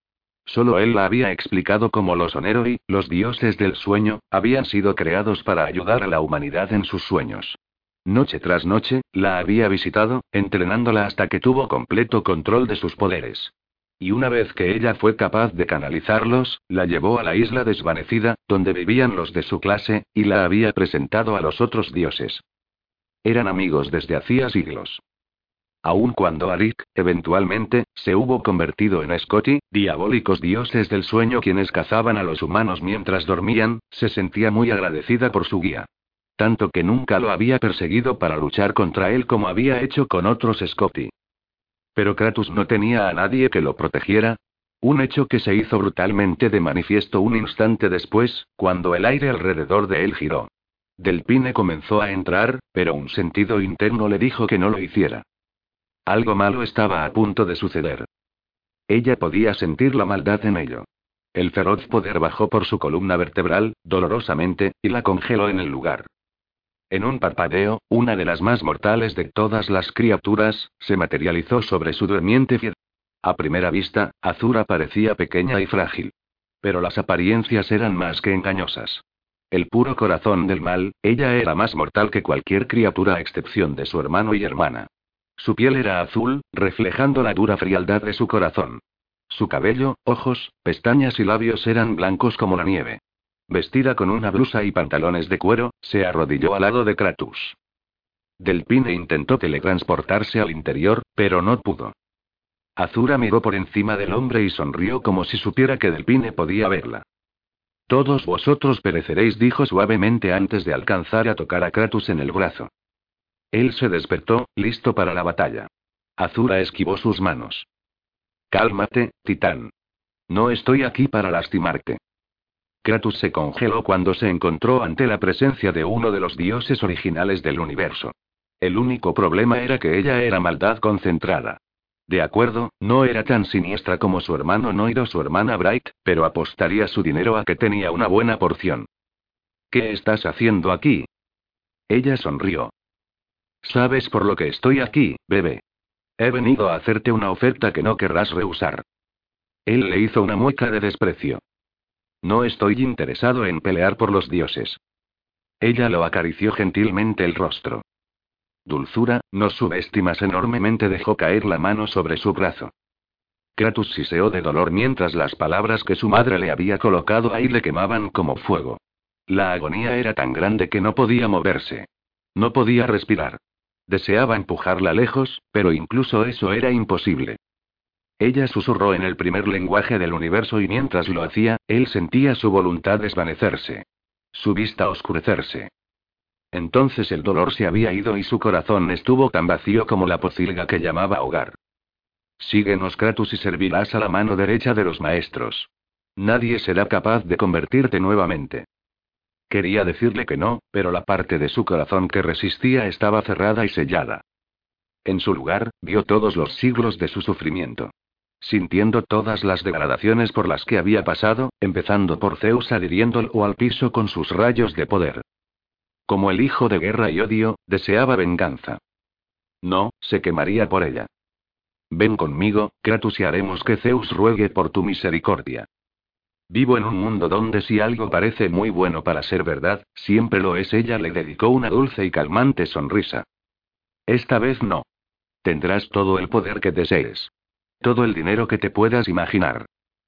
Solo él la había explicado como los Oneroi, los dioses del sueño, habían sido creados para ayudar a la humanidad en sus sueños. Noche tras noche, la había visitado, entrenándola hasta que tuvo completo control de sus poderes. Y una vez que ella fue capaz de canalizarlos, la llevó a la isla desvanecida, donde vivían los de su clase, y la había presentado a los otros dioses. Eran amigos desde hacía siglos. Aun cuando Arik, eventualmente, se hubo convertido en Scotty, diabólicos dioses del sueño quienes cazaban a los humanos mientras dormían, se sentía muy agradecida por su guía. Tanto que nunca lo había perseguido para luchar contra él como había hecho con otros Scotty. Pero Kratos no tenía a nadie que lo protegiera. Un hecho que se hizo brutalmente de manifiesto un instante después, cuando el aire alrededor de él giró. Delpine comenzó a entrar, pero un sentido interno le dijo que no lo hiciera. Algo malo estaba a punto de suceder. Ella podía sentir la maldad en ello. El feroz poder bajó por su columna vertebral, dolorosamente, y la congeló en el lugar. En un parpadeo, una de las más mortales de todas las criaturas, se materializó sobre su durmiente fiel. A primera vista, Azura parecía pequeña y frágil. Pero las apariencias eran más que engañosas. El puro corazón del mal, ella era más mortal que cualquier criatura a excepción de su hermano y hermana. Su piel era azul, reflejando la dura frialdad de su corazón. Su cabello, ojos, pestañas y labios eran blancos como la nieve. Vestida con una blusa y pantalones de cuero, se arrodilló al lado de Kratos. Delpine intentó teletransportarse al interior, pero no pudo. Azura miró por encima del hombre y sonrió como si supiera que Delpine podía verla. Todos vosotros pereceréis, dijo suavemente antes de alcanzar a tocar a Kratos en el brazo. Él se despertó, listo para la batalla. Azura esquivó sus manos. Cálmate, titán. No estoy aquí para lastimarte. Kratos se congeló cuando se encontró ante la presencia de uno de los dioses originales del universo. El único problema era que ella era maldad concentrada. De acuerdo, no era tan siniestra como su hermano Noid o su hermana Bright, pero apostaría su dinero a que tenía una buena porción. ¿Qué estás haciendo aquí? Ella sonrió. Sabes por lo que estoy aquí, bebé. He venido a hacerte una oferta que no querrás rehusar. Él le hizo una mueca de desprecio. No estoy interesado en pelear por los dioses. Ella lo acarició gentilmente el rostro. Dulzura, no subestimas enormemente, dejó caer la mano sobre su brazo. Kratos siseó de dolor mientras las palabras que su madre le había colocado ahí le quemaban como fuego. La agonía era tan grande que no podía moverse. No podía respirar. Deseaba empujarla lejos, pero incluso eso era imposible. Ella susurró en el primer lenguaje del universo y mientras lo hacía, él sentía su voluntad desvanecerse. Su vista oscurecerse. Entonces el dolor se había ido y su corazón estuvo tan vacío como la pocilga que llamaba hogar. Síguenos Kratos y servirás a la mano derecha de los maestros. Nadie será capaz de convertirte nuevamente. Quería decirle que no, pero la parte de su corazón que resistía estaba cerrada y sellada. En su lugar, vio todos los siglos de su sufrimiento. Sintiendo todas las degradaciones por las que había pasado, empezando por Zeus adhiriéndolo al piso con sus rayos de poder. Como el hijo de guerra y odio, deseaba venganza. No, se quemaría por ella. Ven conmigo, Kratos, y haremos que Zeus ruegue por tu misericordia. Vivo en un mundo donde si algo parece muy bueno para ser verdad, siempre lo es. Ella le dedicó una dulce y calmante sonrisa. Esta vez no. Tendrás todo el poder que desees. Todo el dinero que te puedas imaginar.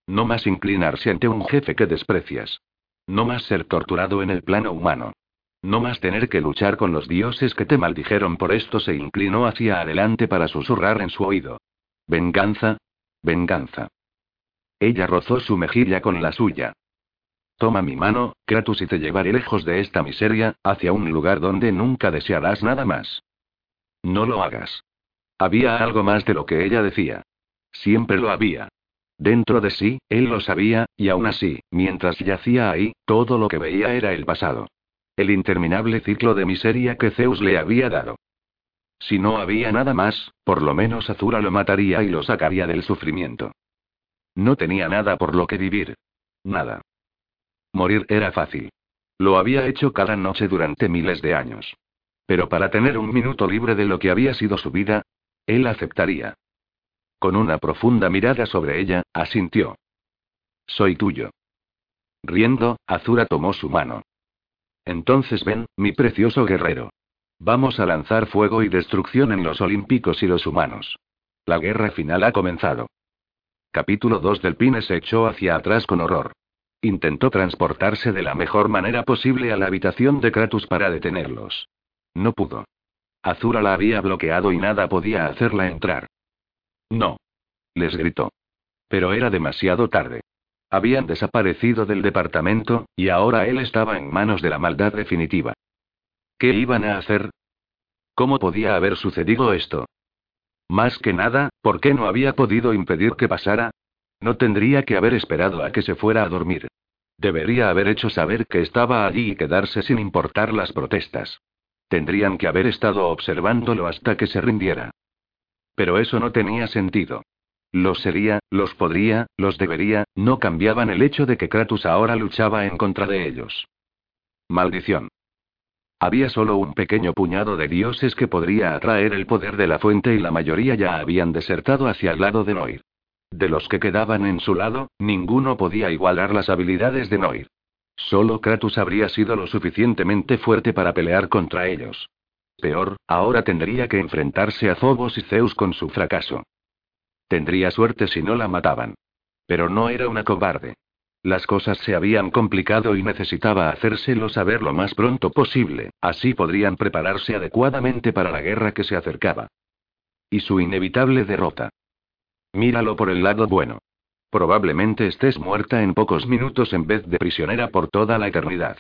No más inclinarse ante un jefe que desprecias. No más ser torturado en el plano humano. No más tener que luchar con los dioses que te maldijeron por esto se inclinó hacia adelante para susurrar en su oído. Venganza. Venganza. Ella rozó su mejilla con la suya. Toma mi mano, Kratos, y te llevaré lejos de esta miseria, hacia un lugar donde nunca desearás nada más. No lo hagas. Había algo más de lo que ella decía. Siempre lo había. Dentro de sí, él lo sabía, y aún así, mientras yacía ahí, todo lo que veía era el pasado. El interminable ciclo de miseria que Zeus le había dado. Si no había nada más, por lo menos Azura lo mataría y lo sacaría del sufrimiento. No tenía nada por lo que vivir. Nada. Morir era fácil. Lo había hecho cada noche durante miles de años. Pero para tener un minuto libre de lo que había sido su vida, él aceptaría. Con una profunda mirada sobre ella, asintió. Soy tuyo. Riendo, Azura tomó su mano. Entonces ven, mi precioso guerrero. Vamos a lanzar fuego y destrucción en los olímpicos y los humanos. La guerra final ha comenzado. Capítulo 2 del Pine se echó hacia atrás con horror. Intentó transportarse de la mejor manera posible a la habitación de Kratos para detenerlos. No pudo. Azura la había bloqueado y nada podía hacerla entrar. No. Les gritó. Pero era demasiado tarde. Habían desaparecido del departamento, y ahora él estaba en manos de la maldad definitiva. ¿Qué iban a hacer? ¿Cómo podía haber sucedido esto? Más que nada, ¿por qué no había podido impedir que pasara? No tendría que haber esperado a que se fuera a dormir. Debería haber hecho saber que estaba allí y quedarse sin importar las protestas. Tendrían que haber estado observándolo hasta que se rindiera. Pero eso no tenía sentido. Los sería, los podría, los debería, no cambiaban el hecho de que Kratos ahora luchaba en contra de ellos. Maldición. Había solo un pequeño puñado de dioses que podría atraer el poder de la fuente y la mayoría ya habían desertado hacia el lado de Noir. De los que quedaban en su lado, ninguno podía igualar las habilidades de Noir. Solo Kratos habría sido lo suficientemente fuerte para pelear contra ellos. Peor, ahora tendría que enfrentarse a Phobos y Zeus con su fracaso. Tendría suerte si no la mataban. Pero no era una cobarde. Las cosas se habían complicado y necesitaba hacérselo saber lo más pronto posible, así podrían prepararse adecuadamente para la guerra que se acercaba. Y su inevitable derrota. Míralo por el lado bueno. Probablemente estés muerta en pocos minutos en vez de prisionera por toda la eternidad.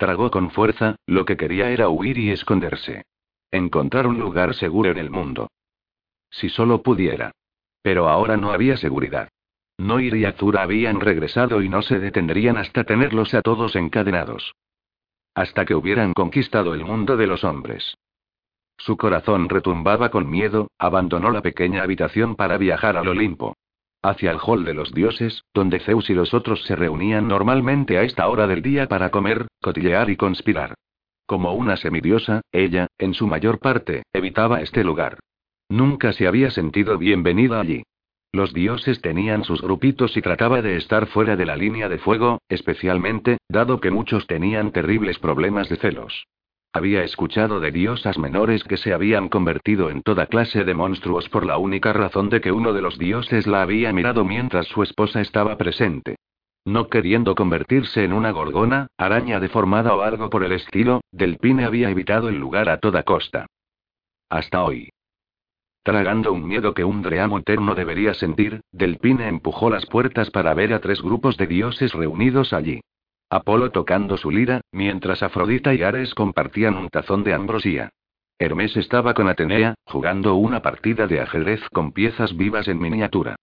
Tragó con fuerza, lo que quería era huir y esconderse. Encontrar un lugar seguro en el mundo. Si solo pudiera. Pero ahora no había seguridad. Noir y Azura habían regresado y no se detendrían hasta tenerlos a todos encadenados. Hasta que hubieran conquistado el mundo de los hombres. Su corazón retumbaba con miedo, abandonó la pequeña habitación para viajar al Olimpo. Hacia el hall de los dioses, donde Zeus y los otros se reunían normalmente a esta hora del día para comer, cotillear y conspirar. Como una semidiosa, ella, en su mayor parte, evitaba este lugar. Nunca se había sentido bienvenida allí. Los dioses tenían sus grupitos y trataba de estar fuera de la línea de fuego, especialmente, dado que muchos tenían terribles problemas de celos. Había escuchado de diosas menores que se habían convertido en toda clase de monstruos por la única razón de que uno de los dioses la había mirado mientras su esposa estaba presente. No queriendo convertirse en una gorgona, araña deformada o algo por el estilo, Delpine había evitado el lugar a toda costa. Hasta hoy. Tragando un miedo que un dreamo eterno debería sentir, Delpine empujó las puertas para ver a tres grupos de dioses reunidos allí. Apolo tocando su lira, mientras Afrodita y Ares compartían un tazón de ambrosía. Hermes estaba con Atenea, jugando una partida de ajedrez con piezas vivas en miniatura.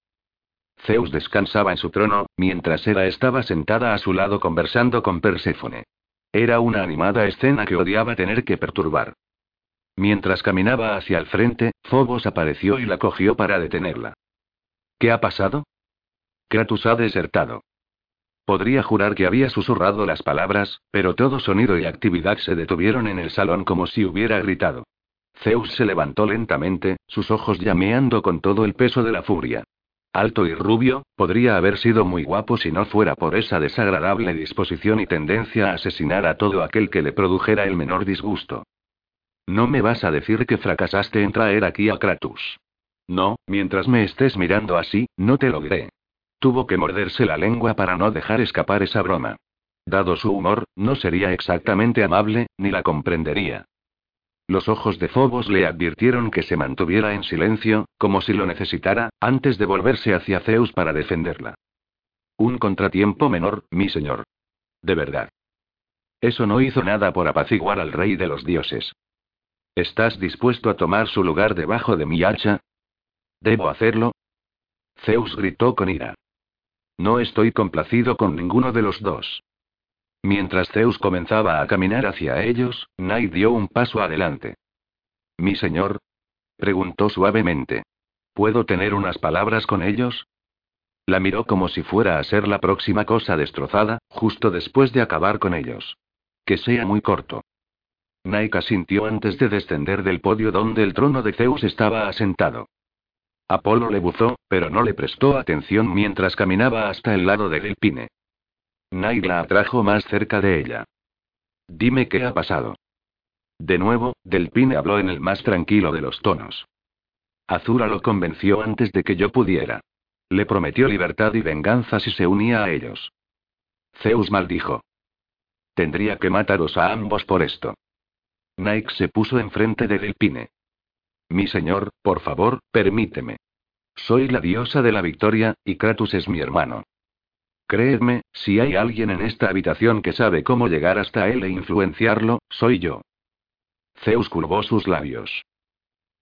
Zeus descansaba en su trono, mientras Hera estaba sentada a su lado conversando con Perséfone. Era una animada escena que odiaba tener que perturbar. Mientras caminaba hacia el frente, Phobos apareció y la cogió para detenerla. ¿Qué ha pasado? Kratos ha desertado. Podría jurar que había susurrado las palabras, pero todo sonido y actividad se detuvieron en el salón como si hubiera gritado. Zeus se levantó lentamente, sus ojos llameando con todo el peso de la furia. Alto y rubio, podría haber sido muy guapo si no fuera por esa desagradable disposición y tendencia a asesinar a todo aquel que le produjera el menor disgusto. No me vas a decir que fracasaste en traer aquí a Kratos. No, mientras me estés mirando así, no te lo diré. Tuvo que morderse la lengua para no dejar escapar esa broma. Dado su humor, no sería exactamente amable, ni la comprendería. Los ojos de Phobos le advirtieron que se mantuviera en silencio, como si lo necesitara, antes de volverse hacia Zeus para defenderla. Un contratiempo menor, mi señor. De verdad. Eso no hizo nada por apaciguar al rey de los dioses. ¿Estás dispuesto a tomar su lugar debajo de mi hacha? ¿Debo hacerlo? Zeus gritó con ira. No estoy complacido con ninguno de los dos. Mientras Zeus comenzaba a caminar hacia ellos, Nai dio un paso adelante. ¿Mi señor? preguntó suavemente. ¿Puedo tener unas palabras con ellos? La miró como si fuera a ser la próxima cosa destrozada, justo después de acabar con ellos. Que sea muy corto. Naika sintió antes de descender del podio donde el trono de Zeus estaba asentado. Apolo le buzó, pero no le prestó atención mientras caminaba hasta el lado de Delpine. Nai la atrajo más cerca de ella. Dime qué ha pasado. De nuevo, Delpine habló en el más tranquilo de los tonos. Azura lo convenció antes de que yo pudiera. Le prometió libertad y venganza si se unía a ellos. Zeus maldijo. Tendría que mataros a ambos por esto. Nike se puso enfrente de Delpine. Mi señor, por favor, permíteme. Soy la diosa de la victoria, y Kratos es mi hermano. Créedme, si hay alguien en esta habitación que sabe cómo llegar hasta él e influenciarlo, soy yo. Zeus curvó sus labios.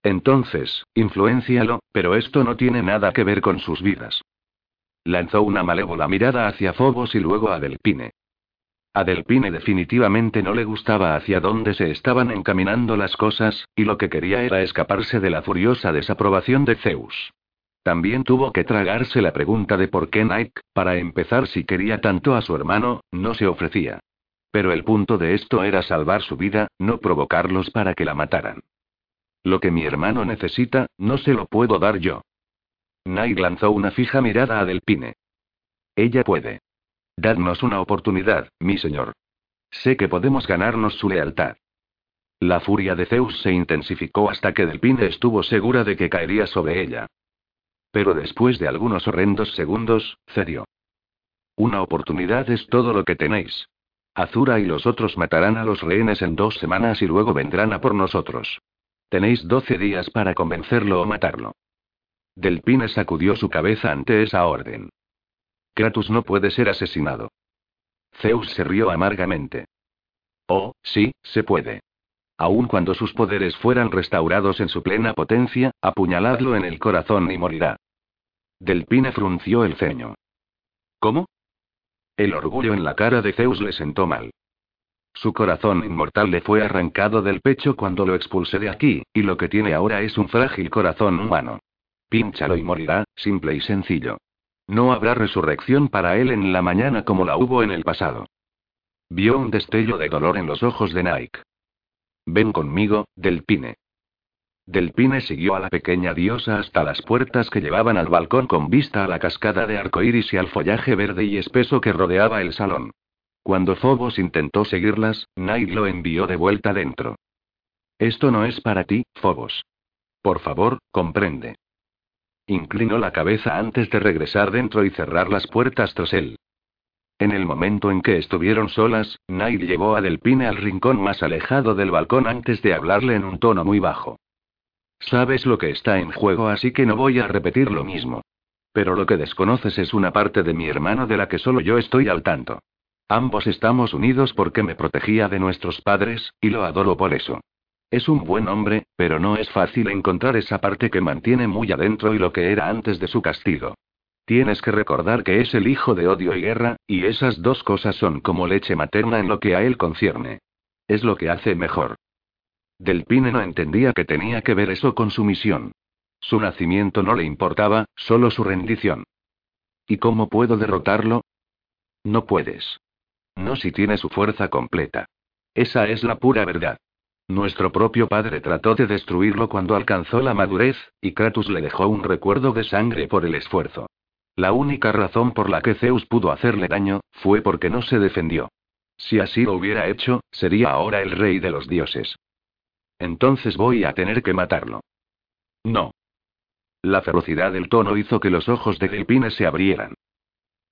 Entonces, influencialo, pero esto no tiene nada que ver con sus vidas. Lanzó una malévola mirada hacia Phobos y luego a Delpine. A Delpine definitivamente no le gustaba hacia dónde se estaban encaminando las cosas, y lo que quería era escaparse de la furiosa desaprobación de Zeus. También tuvo que tragarse la pregunta de por qué Nike, para empezar si quería tanto a su hermano, no se ofrecía. Pero el punto de esto era salvar su vida, no provocarlos para que la mataran. Lo que mi hermano necesita, no se lo puedo dar yo. Nike lanzó una fija mirada a Delpine. Ella puede. Dadnos una oportunidad, mi señor. Sé que podemos ganarnos su lealtad. La furia de Zeus se intensificó hasta que Delpine estuvo segura de que caería sobre ella. Pero después de algunos horrendos segundos, cedió. Una oportunidad es todo lo que tenéis. Azura y los otros matarán a los rehenes en dos semanas y luego vendrán a por nosotros. Tenéis doce días para convencerlo o matarlo. Delpine sacudió su cabeza ante esa orden. Kratos no puede ser asesinado. Zeus se rió amargamente. Oh, sí, se puede. Aun cuando sus poderes fueran restaurados en su plena potencia, apuñaladlo en el corazón y morirá. Delpine frunció el ceño. ¿Cómo? El orgullo en la cara de Zeus le sentó mal. Su corazón inmortal le fue arrancado del pecho cuando lo expulsé de aquí, y lo que tiene ahora es un frágil corazón humano. Pínchalo y morirá, simple y sencillo. No habrá resurrección para él en la mañana como la hubo en el pasado. Vio un destello de dolor en los ojos de Nike. Ven conmigo, Delpine. Delpine siguió a la pequeña diosa hasta las puertas que llevaban al balcón con vista a la cascada de arcoíris y al follaje verde y espeso que rodeaba el salón. Cuando Phobos intentó seguirlas, Nike lo envió de vuelta dentro. Esto no es para ti, Phobos. Por favor, comprende. Inclinó la cabeza antes de regresar dentro y cerrar las puertas tras él. En el momento en que estuvieron solas, Nail llevó a Delpine al rincón más alejado del balcón antes de hablarle en un tono muy bajo. Sabes lo que está en juego, así que no voy a repetir lo mismo. Pero lo que desconoces es una parte de mi hermano de la que solo yo estoy al tanto. Ambos estamos unidos porque me protegía de nuestros padres, y lo adoro por eso. Es un buen hombre, pero no es fácil encontrar esa parte que mantiene muy adentro y lo que era antes de su castigo. Tienes que recordar que es el hijo de odio y guerra, y esas dos cosas son como leche materna en lo que a él concierne. Es lo que hace mejor. Delpine no entendía que tenía que ver eso con su misión. Su nacimiento no le importaba, solo su rendición. ¿Y cómo puedo derrotarlo? No puedes. No si tiene su fuerza completa. Esa es la pura verdad. Nuestro propio padre trató de destruirlo cuando alcanzó la madurez, y Kratos le dejó un recuerdo de sangre por el esfuerzo. La única razón por la que Zeus pudo hacerle daño, fue porque no se defendió. Si así lo hubiera hecho, sería ahora el rey de los dioses. Entonces voy a tener que matarlo. No. La ferocidad del tono hizo que los ojos de Delpine se abrieran.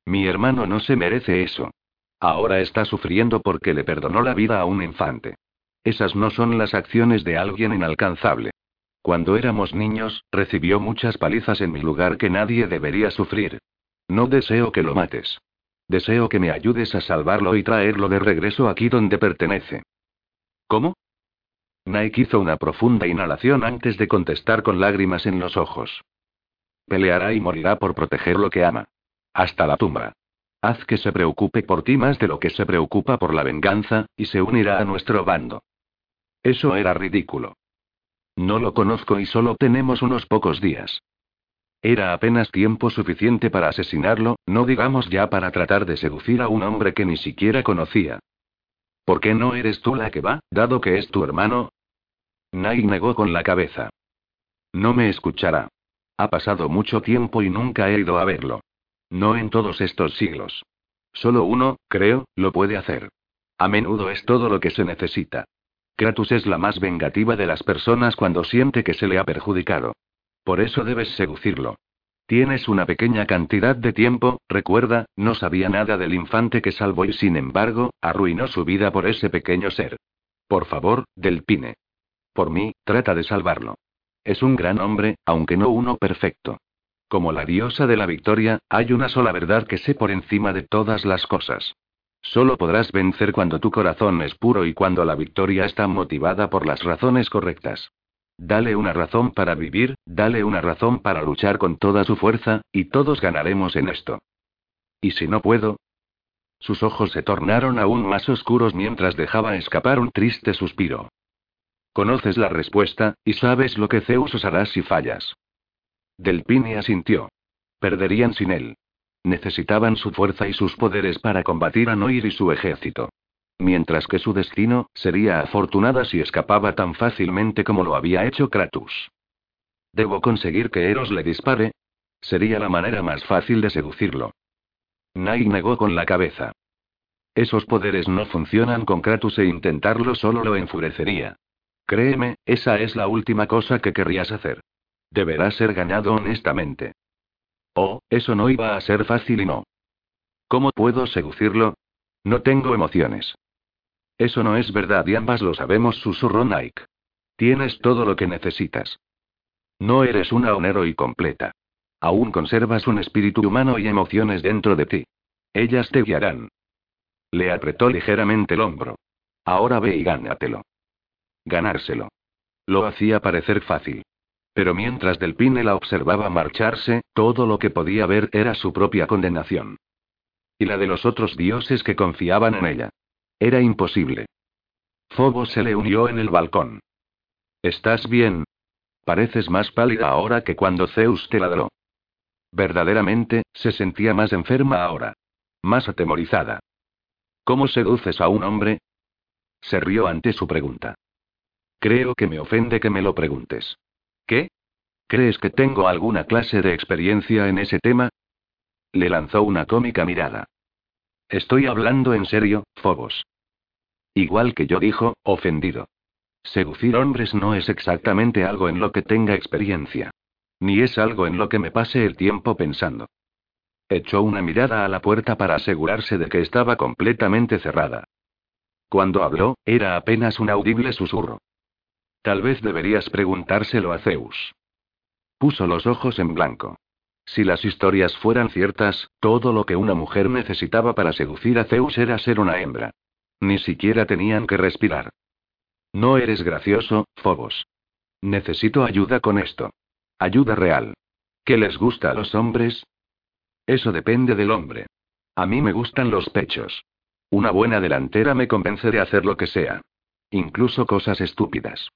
Mi hermano no se merece eso. Ahora está sufriendo porque le perdonó la vida a un infante. Esas no son las acciones de alguien inalcanzable. Cuando éramos niños, recibió muchas palizas en mi lugar que nadie debería sufrir. No deseo que lo mates. Deseo que me ayudes a salvarlo y traerlo de regreso aquí donde pertenece. ¿Cómo? Nike hizo una profunda inhalación antes de contestar con lágrimas en los ojos. Peleará y morirá por proteger lo que ama. Hasta la tumba. Haz que se preocupe por ti más de lo que se preocupa por la venganza, y se unirá a nuestro bando. Eso era ridículo. No lo conozco y solo tenemos unos pocos días. Era apenas tiempo suficiente para asesinarlo, no digamos ya para tratar de seducir a un hombre que ni siquiera conocía. ¿Por qué no eres tú la que va, dado que es tu hermano? Nai negó con la cabeza. No me escuchará. Ha pasado mucho tiempo y nunca he ido a verlo. No en todos estos siglos. Solo uno, creo, lo puede hacer. A menudo es todo lo que se necesita. Kratos es la más vengativa de las personas cuando siente que se le ha perjudicado. Por eso debes seducirlo. Tienes una pequeña cantidad de tiempo, recuerda, no sabía nada del infante que salvó y sin embargo, arruinó su vida por ese pequeño ser. Por favor, Delpine. Por mí, trata de salvarlo. Es un gran hombre, aunque no uno perfecto. Como la diosa de la victoria, hay una sola verdad que sé por encima de todas las cosas. Solo podrás vencer cuando tu corazón es puro y cuando la victoria está motivada por las razones correctas. Dale una razón para vivir, dale una razón para luchar con toda su fuerza, y todos ganaremos en esto. ¿Y si no puedo? Sus ojos se tornaron aún más oscuros mientras dejaba escapar un triste suspiro. Conoces la respuesta, y sabes lo que Zeus os hará si fallas. Delpine asintió. Perderían sin él. Necesitaban su fuerza y sus poderes para combatir a Noir y su ejército. Mientras que su destino sería afortunada si escapaba tan fácilmente como lo había hecho Kratos. ¿Debo conseguir que Eros le dispare? Sería la manera más fácil de seducirlo. Nai negó con la cabeza. Esos poderes no funcionan con Kratos e intentarlo solo lo enfurecería. Créeme, esa es la última cosa que querrías hacer. Deberás ser ganado honestamente. Oh, eso no iba a ser fácil y no. ¿Cómo puedo seducirlo? No tengo emociones. Eso no es verdad y ambas lo sabemos, susurró Nike. Tienes todo lo que necesitas. No eres una honero y completa. Aún conservas un espíritu humano y emociones dentro de ti. Ellas te guiarán. Le apretó ligeramente el hombro. Ahora ve y gánatelo. Ganárselo. Lo hacía parecer fácil. Pero mientras Delpine la observaba marcharse, todo lo que podía ver era su propia condenación. Y la de los otros dioses que confiaban en ella. Era imposible. Phobos se le unió en el balcón. ¿Estás bien? Pareces más pálida ahora que cuando Zeus te ladró. Verdaderamente, se sentía más enferma ahora. Más atemorizada. ¿Cómo seduces a un hombre? Se rió ante su pregunta. Creo que me ofende que me lo preguntes. ¿Qué? ¿Crees que tengo alguna clase de experiencia en ese tema? Le lanzó una cómica mirada. Estoy hablando en serio, Fobos. Igual que yo dijo, ofendido. Seducir hombres no es exactamente algo en lo que tenga experiencia. Ni es algo en lo que me pase el tiempo pensando. echó una mirada a la puerta para asegurarse de que estaba completamente cerrada. Cuando habló, era apenas un audible susurro. Tal vez deberías preguntárselo a Zeus. Puso los ojos en blanco. Si las historias fueran ciertas, todo lo que una mujer necesitaba para seducir a Zeus era ser una hembra. Ni siquiera tenían que respirar. No eres gracioso, Phobos. Necesito ayuda con esto. Ayuda real. ¿Qué les gusta a los hombres? Eso depende del hombre. A mí me gustan los pechos. Una buena delantera me convence de hacer lo que sea. Incluso cosas estúpidas.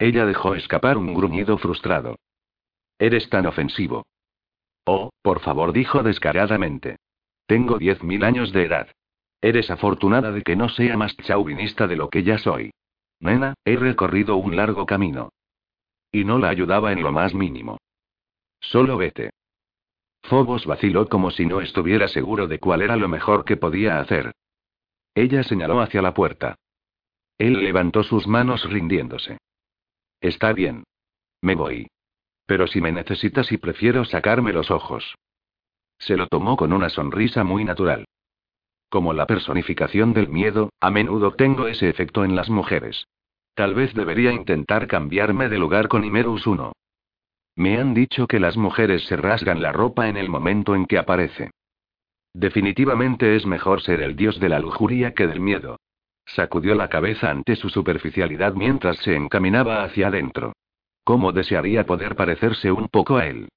Ella dejó escapar un gruñido frustrado. Eres tan ofensivo. Oh, por favor, dijo descaradamente. Tengo diez mil años de edad. Eres afortunada de que no sea más chauvinista de lo que ya soy. Nena, he recorrido un largo camino. Y no la ayudaba en lo más mínimo. Solo vete. Fobos vaciló como si no estuviera seguro de cuál era lo mejor que podía hacer. Ella señaló hacia la puerta. Él levantó sus manos rindiéndose. Está bien. Me voy. Pero si me necesitas y prefiero sacarme los ojos. Se lo tomó con una sonrisa muy natural. Como la personificación del miedo, a menudo tengo ese efecto en las mujeres. Tal vez debería intentar cambiarme de lugar con Imerus 1. Me han dicho que las mujeres se rasgan la ropa en el momento en que aparece. Definitivamente es mejor ser el dios de la lujuria que del miedo. Sacudió la cabeza ante su superficialidad mientras se encaminaba hacia adentro. ¿Cómo desearía poder parecerse un poco a él?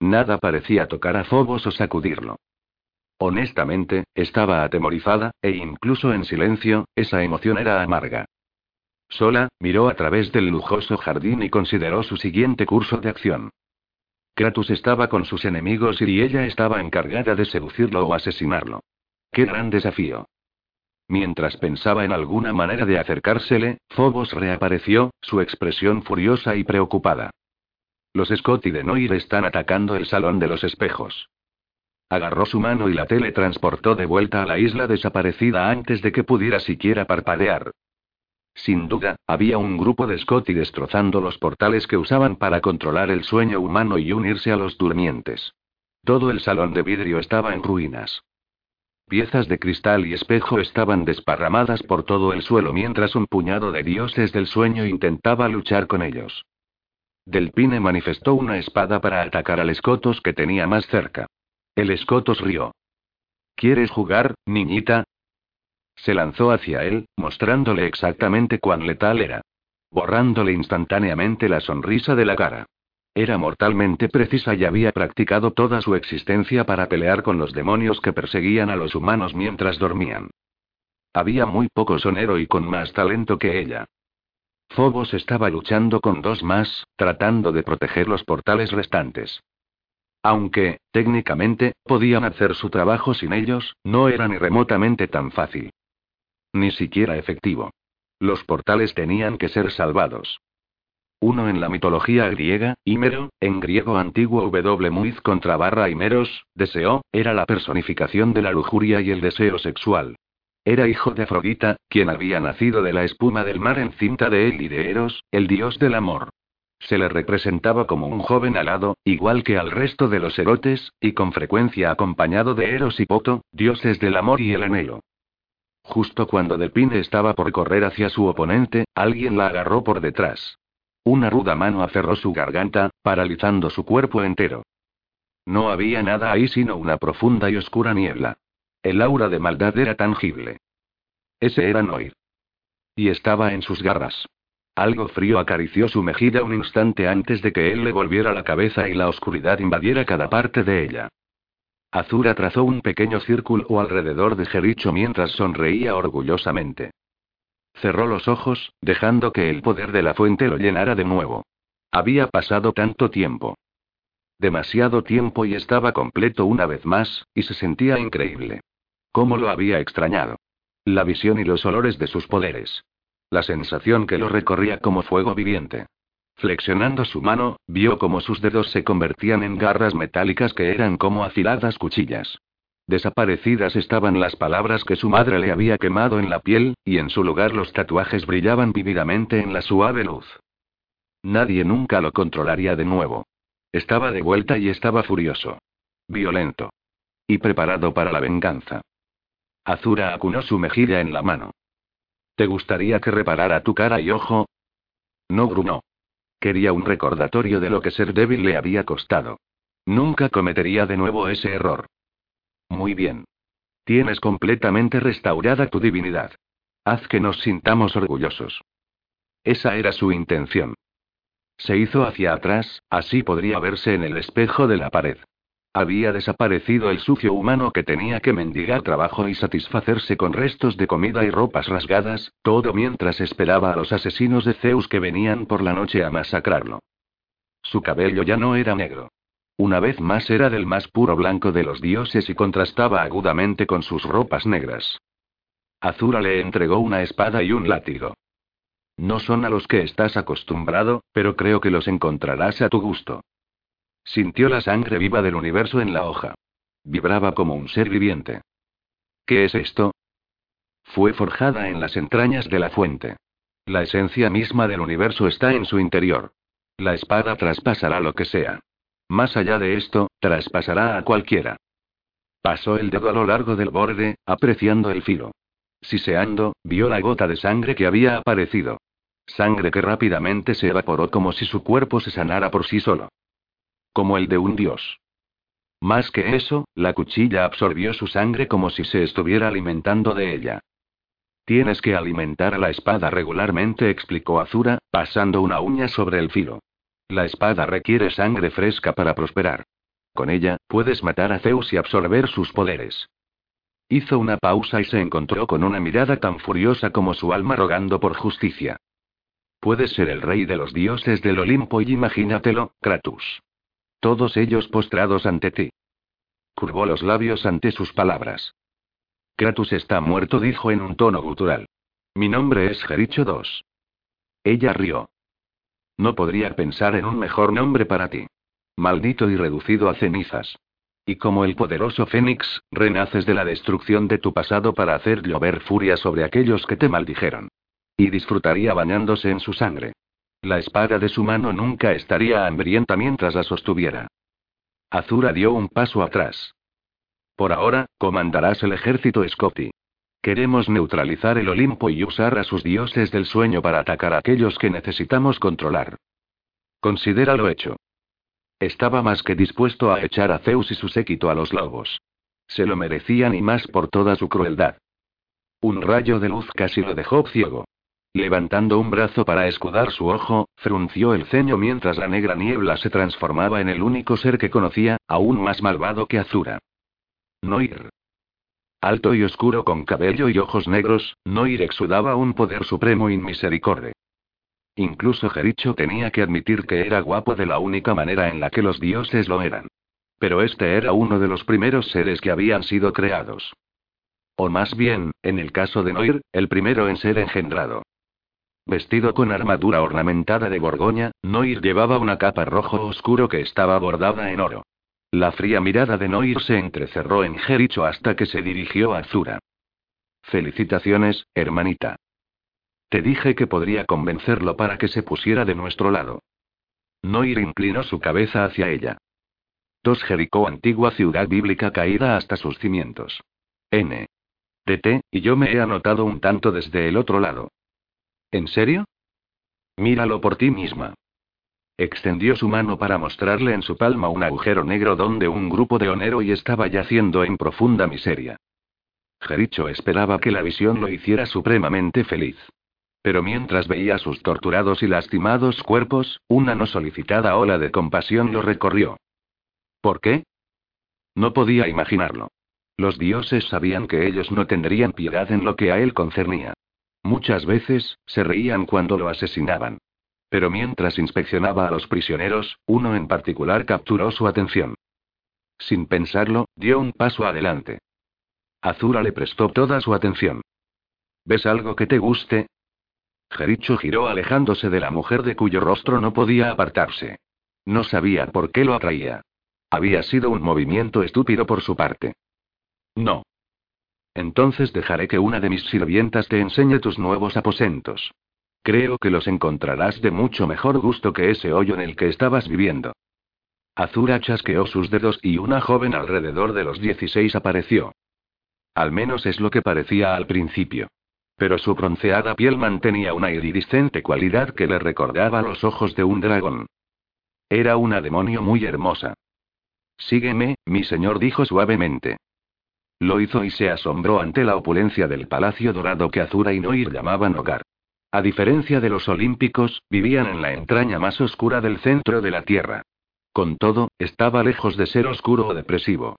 Nada parecía tocar a Fobos o sacudirlo. Honestamente, estaba atemorizada, e incluso en silencio, esa emoción era amarga. Sola, miró a través del lujoso jardín y consideró su siguiente curso de acción. Kratos estaba con sus enemigos y ella estaba encargada de seducirlo o asesinarlo. ¡Qué gran desafío! Mientras pensaba en alguna manera de acercársele, Phobos reapareció, su expresión furiosa y preocupada. Los Scott y de Noir están atacando el salón de los espejos. Agarró su mano y la teletransportó de vuelta a la isla desaparecida antes de que pudiera siquiera parpadear. Sin duda, había un grupo de Scotty destrozando los portales que usaban para controlar el sueño humano y unirse a los durmientes. Todo el salón de vidrio estaba en ruinas. Piezas de cristal y espejo estaban desparramadas por todo el suelo mientras un puñado de dioses del sueño intentaba luchar con ellos. Delpine manifestó una espada para atacar al escotos que tenía más cerca. El escotos rió. ¿Quieres jugar, niñita? Se lanzó hacia él, mostrándole exactamente cuán letal era. Borrándole instantáneamente la sonrisa de la cara. Era mortalmente precisa y había practicado toda su existencia para pelear con los demonios que perseguían a los humanos mientras dormían. Había muy poco sonero y con más talento que ella. Phobos estaba luchando con dos más, tratando de proteger los portales restantes. Aunque, técnicamente, podían hacer su trabajo sin ellos, no era ni remotamente tan fácil. Ni siquiera efectivo. Los portales tenían que ser salvados. Uno en la mitología griega, Himero, en griego antiguo W muiz contra barra Himeros, deseo, era la personificación de la lujuria y el deseo sexual. Era hijo de Afrodita, quien había nacido de la espuma del mar en cinta de él y de Eros, el dios del amor. Se le representaba como un joven alado, igual que al resto de los erotes, y con frecuencia acompañado de Eros y Poto, dioses del amor y el anhelo. Justo cuando Delpine estaba por correr hacia su oponente, alguien la agarró por detrás. Una ruda mano aferró su garganta, paralizando su cuerpo entero. No había nada ahí sino una profunda y oscura niebla. El aura de maldad era tangible. Ese era Noir. Y estaba en sus garras. Algo frío acarició su mejilla un instante antes de que él le volviera la cabeza y la oscuridad invadiera cada parte de ella. Azura trazó un pequeño círculo alrededor de Jericho mientras sonreía orgullosamente. Cerró los ojos, dejando que el poder de la fuente lo llenara de nuevo. Había pasado tanto tiempo. Demasiado tiempo y estaba completo una vez más, y se sentía increíble. ¿Cómo lo había extrañado? La visión y los olores de sus poderes. La sensación que lo recorría como fuego viviente. Flexionando su mano, vio como sus dedos se convertían en garras metálicas que eran como afiladas cuchillas. Desaparecidas estaban las palabras que su madre le había quemado en la piel, y en su lugar los tatuajes brillaban vívidamente en la suave luz. Nadie nunca lo controlaría de nuevo. Estaba de vuelta y estaba furioso. Violento. y preparado para la venganza. Azura acunó su mejilla en la mano. ¿Te gustaría que reparara tu cara y ojo? No grunó. Quería un recordatorio de lo que ser débil le había costado. Nunca cometería de nuevo ese error. Muy bien. Tienes completamente restaurada tu divinidad. Haz que nos sintamos orgullosos. Esa era su intención. Se hizo hacia atrás, así podría verse en el espejo de la pared. Había desaparecido el sucio humano que tenía que mendigar trabajo y satisfacerse con restos de comida y ropas rasgadas, todo mientras esperaba a los asesinos de Zeus que venían por la noche a masacrarlo. Su cabello ya no era negro. Una vez más era del más puro blanco de los dioses y contrastaba agudamente con sus ropas negras. Azura le entregó una espada y un látigo. No son a los que estás acostumbrado, pero creo que los encontrarás a tu gusto. Sintió la sangre viva del universo en la hoja. Vibraba como un ser viviente. ¿Qué es esto? Fue forjada en las entrañas de la fuente. La esencia misma del universo está en su interior. La espada traspasará lo que sea. Más allá de esto, traspasará a cualquiera. Pasó el dedo a lo largo del borde, apreciando el filo. Siseando, vio la gota de sangre que había aparecido. Sangre que rápidamente se evaporó como si su cuerpo se sanara por sí solo. Como el de un dios. Más que eso, la cuchilla absorbió su sangre como si se estuviera alimentando de ella. Tienes que alimentar a la espada regularmente, explicó Azura, pasando una uña sobre el filo. La espada requiere sangre fresca para prosperar. Con ella, puedes matar a Zeus y absorber sus poderes. Hizo una pausa y se encontró con una mirada tan furiosa como su alma rogando por justicia. Puedes ser el rey de los dioses del Olimpo y imagínatelo, Kratos. Todos ellos postrados ante ti. Curvó los labios ante sus palabras. Kratos está muerto, dijo en un tono gutural. Mi nombre es Jericho II. Ella rió. No podría pensar en un mejor nombre para ti. Maldito y reducido a cenizas. Y como el poderoso Fénix, renaces de la destrucción de tu pasado para hacer llover furia sobre aquellos que te maldijeron. Y disfrutaría bañándose en su sangre. La espada de su mano nunca estaría hambrienta mientras la sostuviera. Azura dio un paso atrás. Por ahora, comandarás el ejército Scotty. Queremos neutralizar el Olimpo y usar a sus dioses del sueño para atacar a aquellos que necesitamos controlar. Considéralo hecho. Estaba más que dispuesto a echar a Zeus y su séquito a los lobos. Se lo merecían y más por toda su crueldad. Un rayo de luz casi lo dejó ciego. Levantando un brazo para escudar su ojo, frunció el ceño mientras la negra niebla se transformaba en el único ser que conocía, aún más malvado que Azura. Noir. Alto y oscuro con cabello y ojos negros, Noir exudaba un poder supremo inmisericorde. Incluso Jericho tenía que admitir que era guapo de la única manera en la que los dioses lo eran. Pero este era uno de los primeros seres que habían sido creados. O más bien, en el caso de Noir, el primero en ser engendrado. Vestido con armadura ornamentada de borgoña, Noir llevaba una capa rojo oscuro que estaba bordada en oro. La fría mirada de Noir se entrecerró en Jericho hasta que se dirigió a Azura. Felicitaciones, hermanita. Te dije que podría convencerlo para que se pusiera de nuestro lado. Noir inclinó su cabeza hacia ella. Dos Jericó, antigua ciudad bíblica caída hasta sus cimientos. N. TT, y yo me he anotado un tanto desde el otro lado. ¿En serio? Míralo por ti misma. Extendió su mano para mostrarle en su palma un agujero negro donde un grupo de onero y estaba yaciendo en profunda miseria. Jericho esperaba que la visión lo hiciera supremamente feliz. Pero mientras veía sus torturados y lastimados cuerpos, una no solicitada ola de compasión lo recorrió. ¿Por qué? No podía imaginarlo. Los dioses sabían que ellos no tendrían piedad en lo que a él concernía. Muchas veces, se reían cuando lo asesinaban. Pero mientras inspeccionaba a los prisioneros, uno en particular capturó su atención. Sin pensarlo, dio un paso adelante. Azura le prestó toda su atención. ¿Ves algo que te guste? Jericho giró alejándose de la mujer de cuyo rostro no podía apartarse. No sabía por qué lo atraía. Había sido un movimiento estúpido por su parte. No. Entonces dejaré que una de mis sirvientas te enseñe tus nuevos aposentos. Creo que los encontrarás de mucho mejor gusto que ese hoyo en el que estabas viviendo. Azura chasqueó sus dedos y una joven alrededor de los 16 apareció. Al menos es lo que parecía al principio. Pero su bronceada piel mantenía una iridiscente cualidad que le recordaba los ojos de un dragón. Era una demonio muy hermosa. Sígueme, mi señor dijo suavemente. Lo hizo y se asombró ante la opulencia del palacio dorado que Azura y Noir llamaban hogar. A diferencia de los olímpicos, vivían en la entraña más oscura del centro de la Tierra. Con todo, estaba lejos de ser oscuro o depresivo.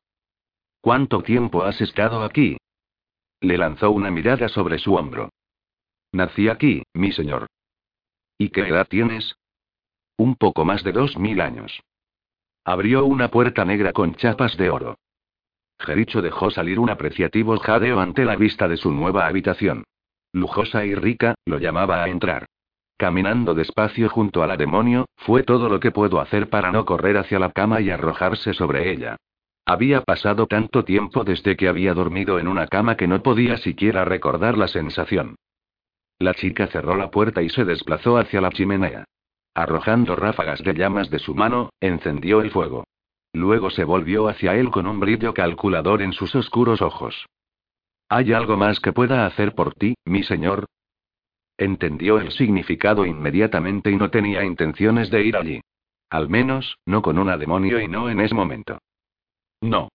¿Cuánto tiempo has estado aquí? Le lanzó una mirada sobre su hombro. Nací aquí, mi señor. ¿Y qué edad tienes? Un poco más de dos mil años. Abrió una puerta negra con chapas de oro. Jericho dejó salir un apreciativo jadeo ante la vista de su nueva habitación. Lujosa y rica, lo llamaba a entrar. Caminando despacio junto a la demonio, fue todo lo que puedo hacer para no correr hacia la cama y arrojarse sobre ella. Había pasado tanto tiempo desde que había dormido en una cama que no podía siquiera recordar la sensación. La chica cerró la puerta y se desplazó hacia la chimenea. Arrojando ráfagas de llamas de su mano, encendió el fuego. Luego se volvió hacia él con un brillo calculador en sus oscuros ojos. ¿Hay algo más que pueda hacer por ti, mi señor? Entendió el significado inmediatamente y no tenía intenciones de ir allí. Al menos, no con una demonio y no en ese momento. No.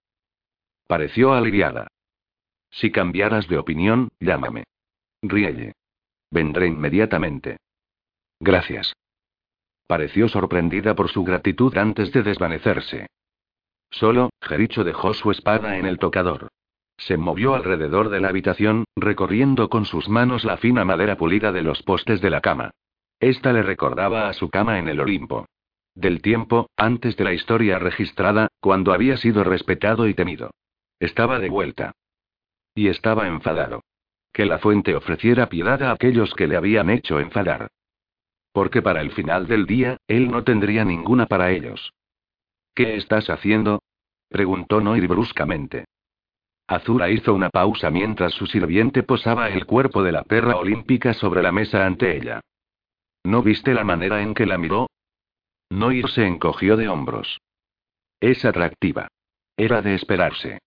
Pareció aliviada. Si cambiaras de opinión, llámame. Rielle. Vendré inmediatamente. Gracias. Pareció sorprendida por su gratitud antes de desvanecerse. Solo, Jericho dejó su espada en el tocador. Se movió alrededor de la habitación, recorriendo con sus manos la fina madera pulida de los postes de la cama. Esta le recordaba a su cama en el Olimpo del tiempo, antes de la historia registrada, cuando había sido respetado y temido. Estaba de vuelta. Y estaba enfadado. Que la fuente ofreciera piedad a aquellos que le habían hecho enfadar. Porque para el final del día, él no tendría ninguna para ellos. ¿Qué estás haciendo? preguntó Noir bruscamente. Azura hizo una pausa mientras su sirviente posaba el cuerpo de la perra olímpica sobre la mesa ante ella. ¿No viste la manera en que la miró? Noir se encogió de hombros. Es atractiva. Era de esperarse.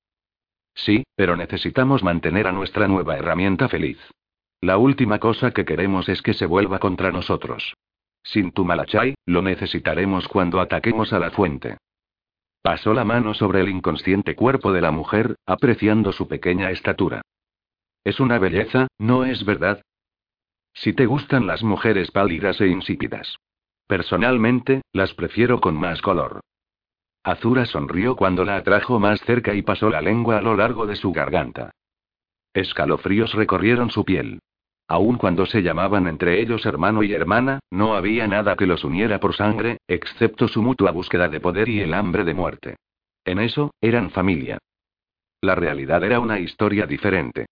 Sí, pero necesitamos mantener a nuestra nueva herramienta feliz. La última cosa que queremos es que se vuelva contra nosotros. Sin tu malachai, lo necesitaremos cuando ataquemos a la fuente. Pasó la mano sobre el inconsciente cuerpo de la mujer, apreciando su pequeña estatura. Es una belleza, ¿no es verdad? Si te gustan las mujeres pálidas e insípidas. Personalmente, las prefiero con más color. Azura sonrió cuando la atrajo más cerca y pasó la lengua a lo largo de su garganta. Escalofríos recorrieron su piel. Aun cuando se llamaban entre ellos hermano y hermana, no había nada que los uniera por sangre, excepto su mutua búsqueda de poder y el hambre de muerte. En eso, eran familia. La realidad era una historia diferente.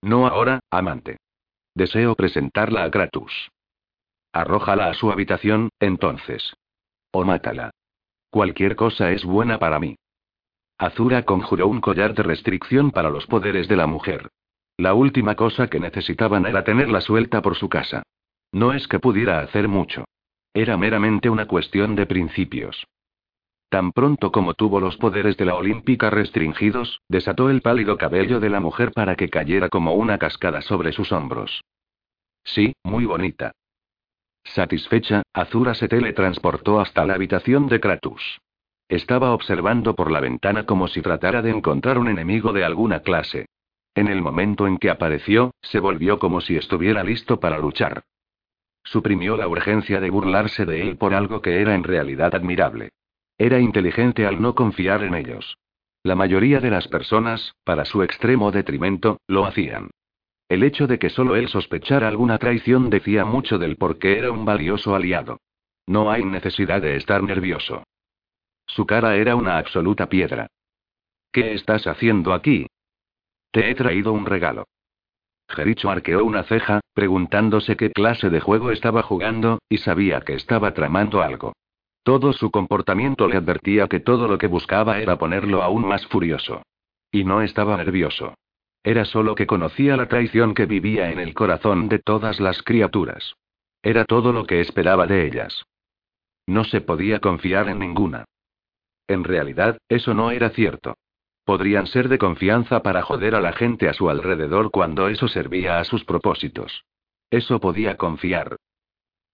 No ahora, amante. Deseo presentarla a Kratos. Arrójala a su habitación, entonces. O mátala. Cualquier cosa es buena para mí. Azura conjuró un collar de restricción para los poderes de la mujer. La última cosa que necesitaban era tenerla suelta por su casa. No es que pudiera hacer mucho. Era meramente una cuestión de principios. Tan pronto como tuvo los poderes de la olímpica restringidos, desató el pálido cabello de la mujer para que cayera como una cascada sobre sus hombros. Sí, muy bonita. Satisfecha, Azura se teletransportó hasta la habitación de Kratos. Estaba observando por la ventana como si tratara de encontrar un enemigo de alguna clase. En el momento en que apareció, se volvió como si estuviera listo para luchar. Suprimió la urgencia de burlarse de él por algo que era en realidad admirable. Era inteligente al no confiar en ellos. La mayoría de las personas, para su extremo detrimento, lo hacían. El hecho de que solo él sospechara alguna traición decía mucho del por qué era un valioso aliado. No hay necesidad de estar nervioso. Su cara era una absoluta piedra. ¿Qué estás haciendo aquí? Te he traído un regalo. Jericho arqueó una ceja, preguntándose qué clase de juego estaba jugando, y sabía que estaba tramando algo. Todo su comportamiento le advertía que todo lo que buscaba era ponerlo aún más furioso. Y no estaba nervioso. Era solo que conocía la traición que vivía en el corazón de todas las criaturas. Era todo lo que esperaba de ellas. No se podía confiar en ninguna. En realidad, eso no era cierto. Podrían ser de confianza para joder a la gente a su alrededor cuando eso servía a sus propósitos. Eso podía confiar.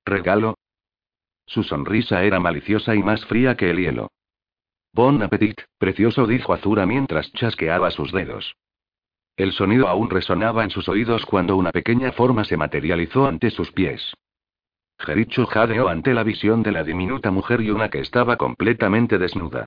¿Regalo? Su sonrisa era maliciosa y más fría que el hielo. Bon appetit, precioso, dijo Azura mientras chasqueaba sus dedos. El sonido aún resonaba en sus oídos cuando una pequeña forma se materializó ante sus pies. Jericho jadeó ante la visión de la diminuta mujer y una que estaba completamente desnuda.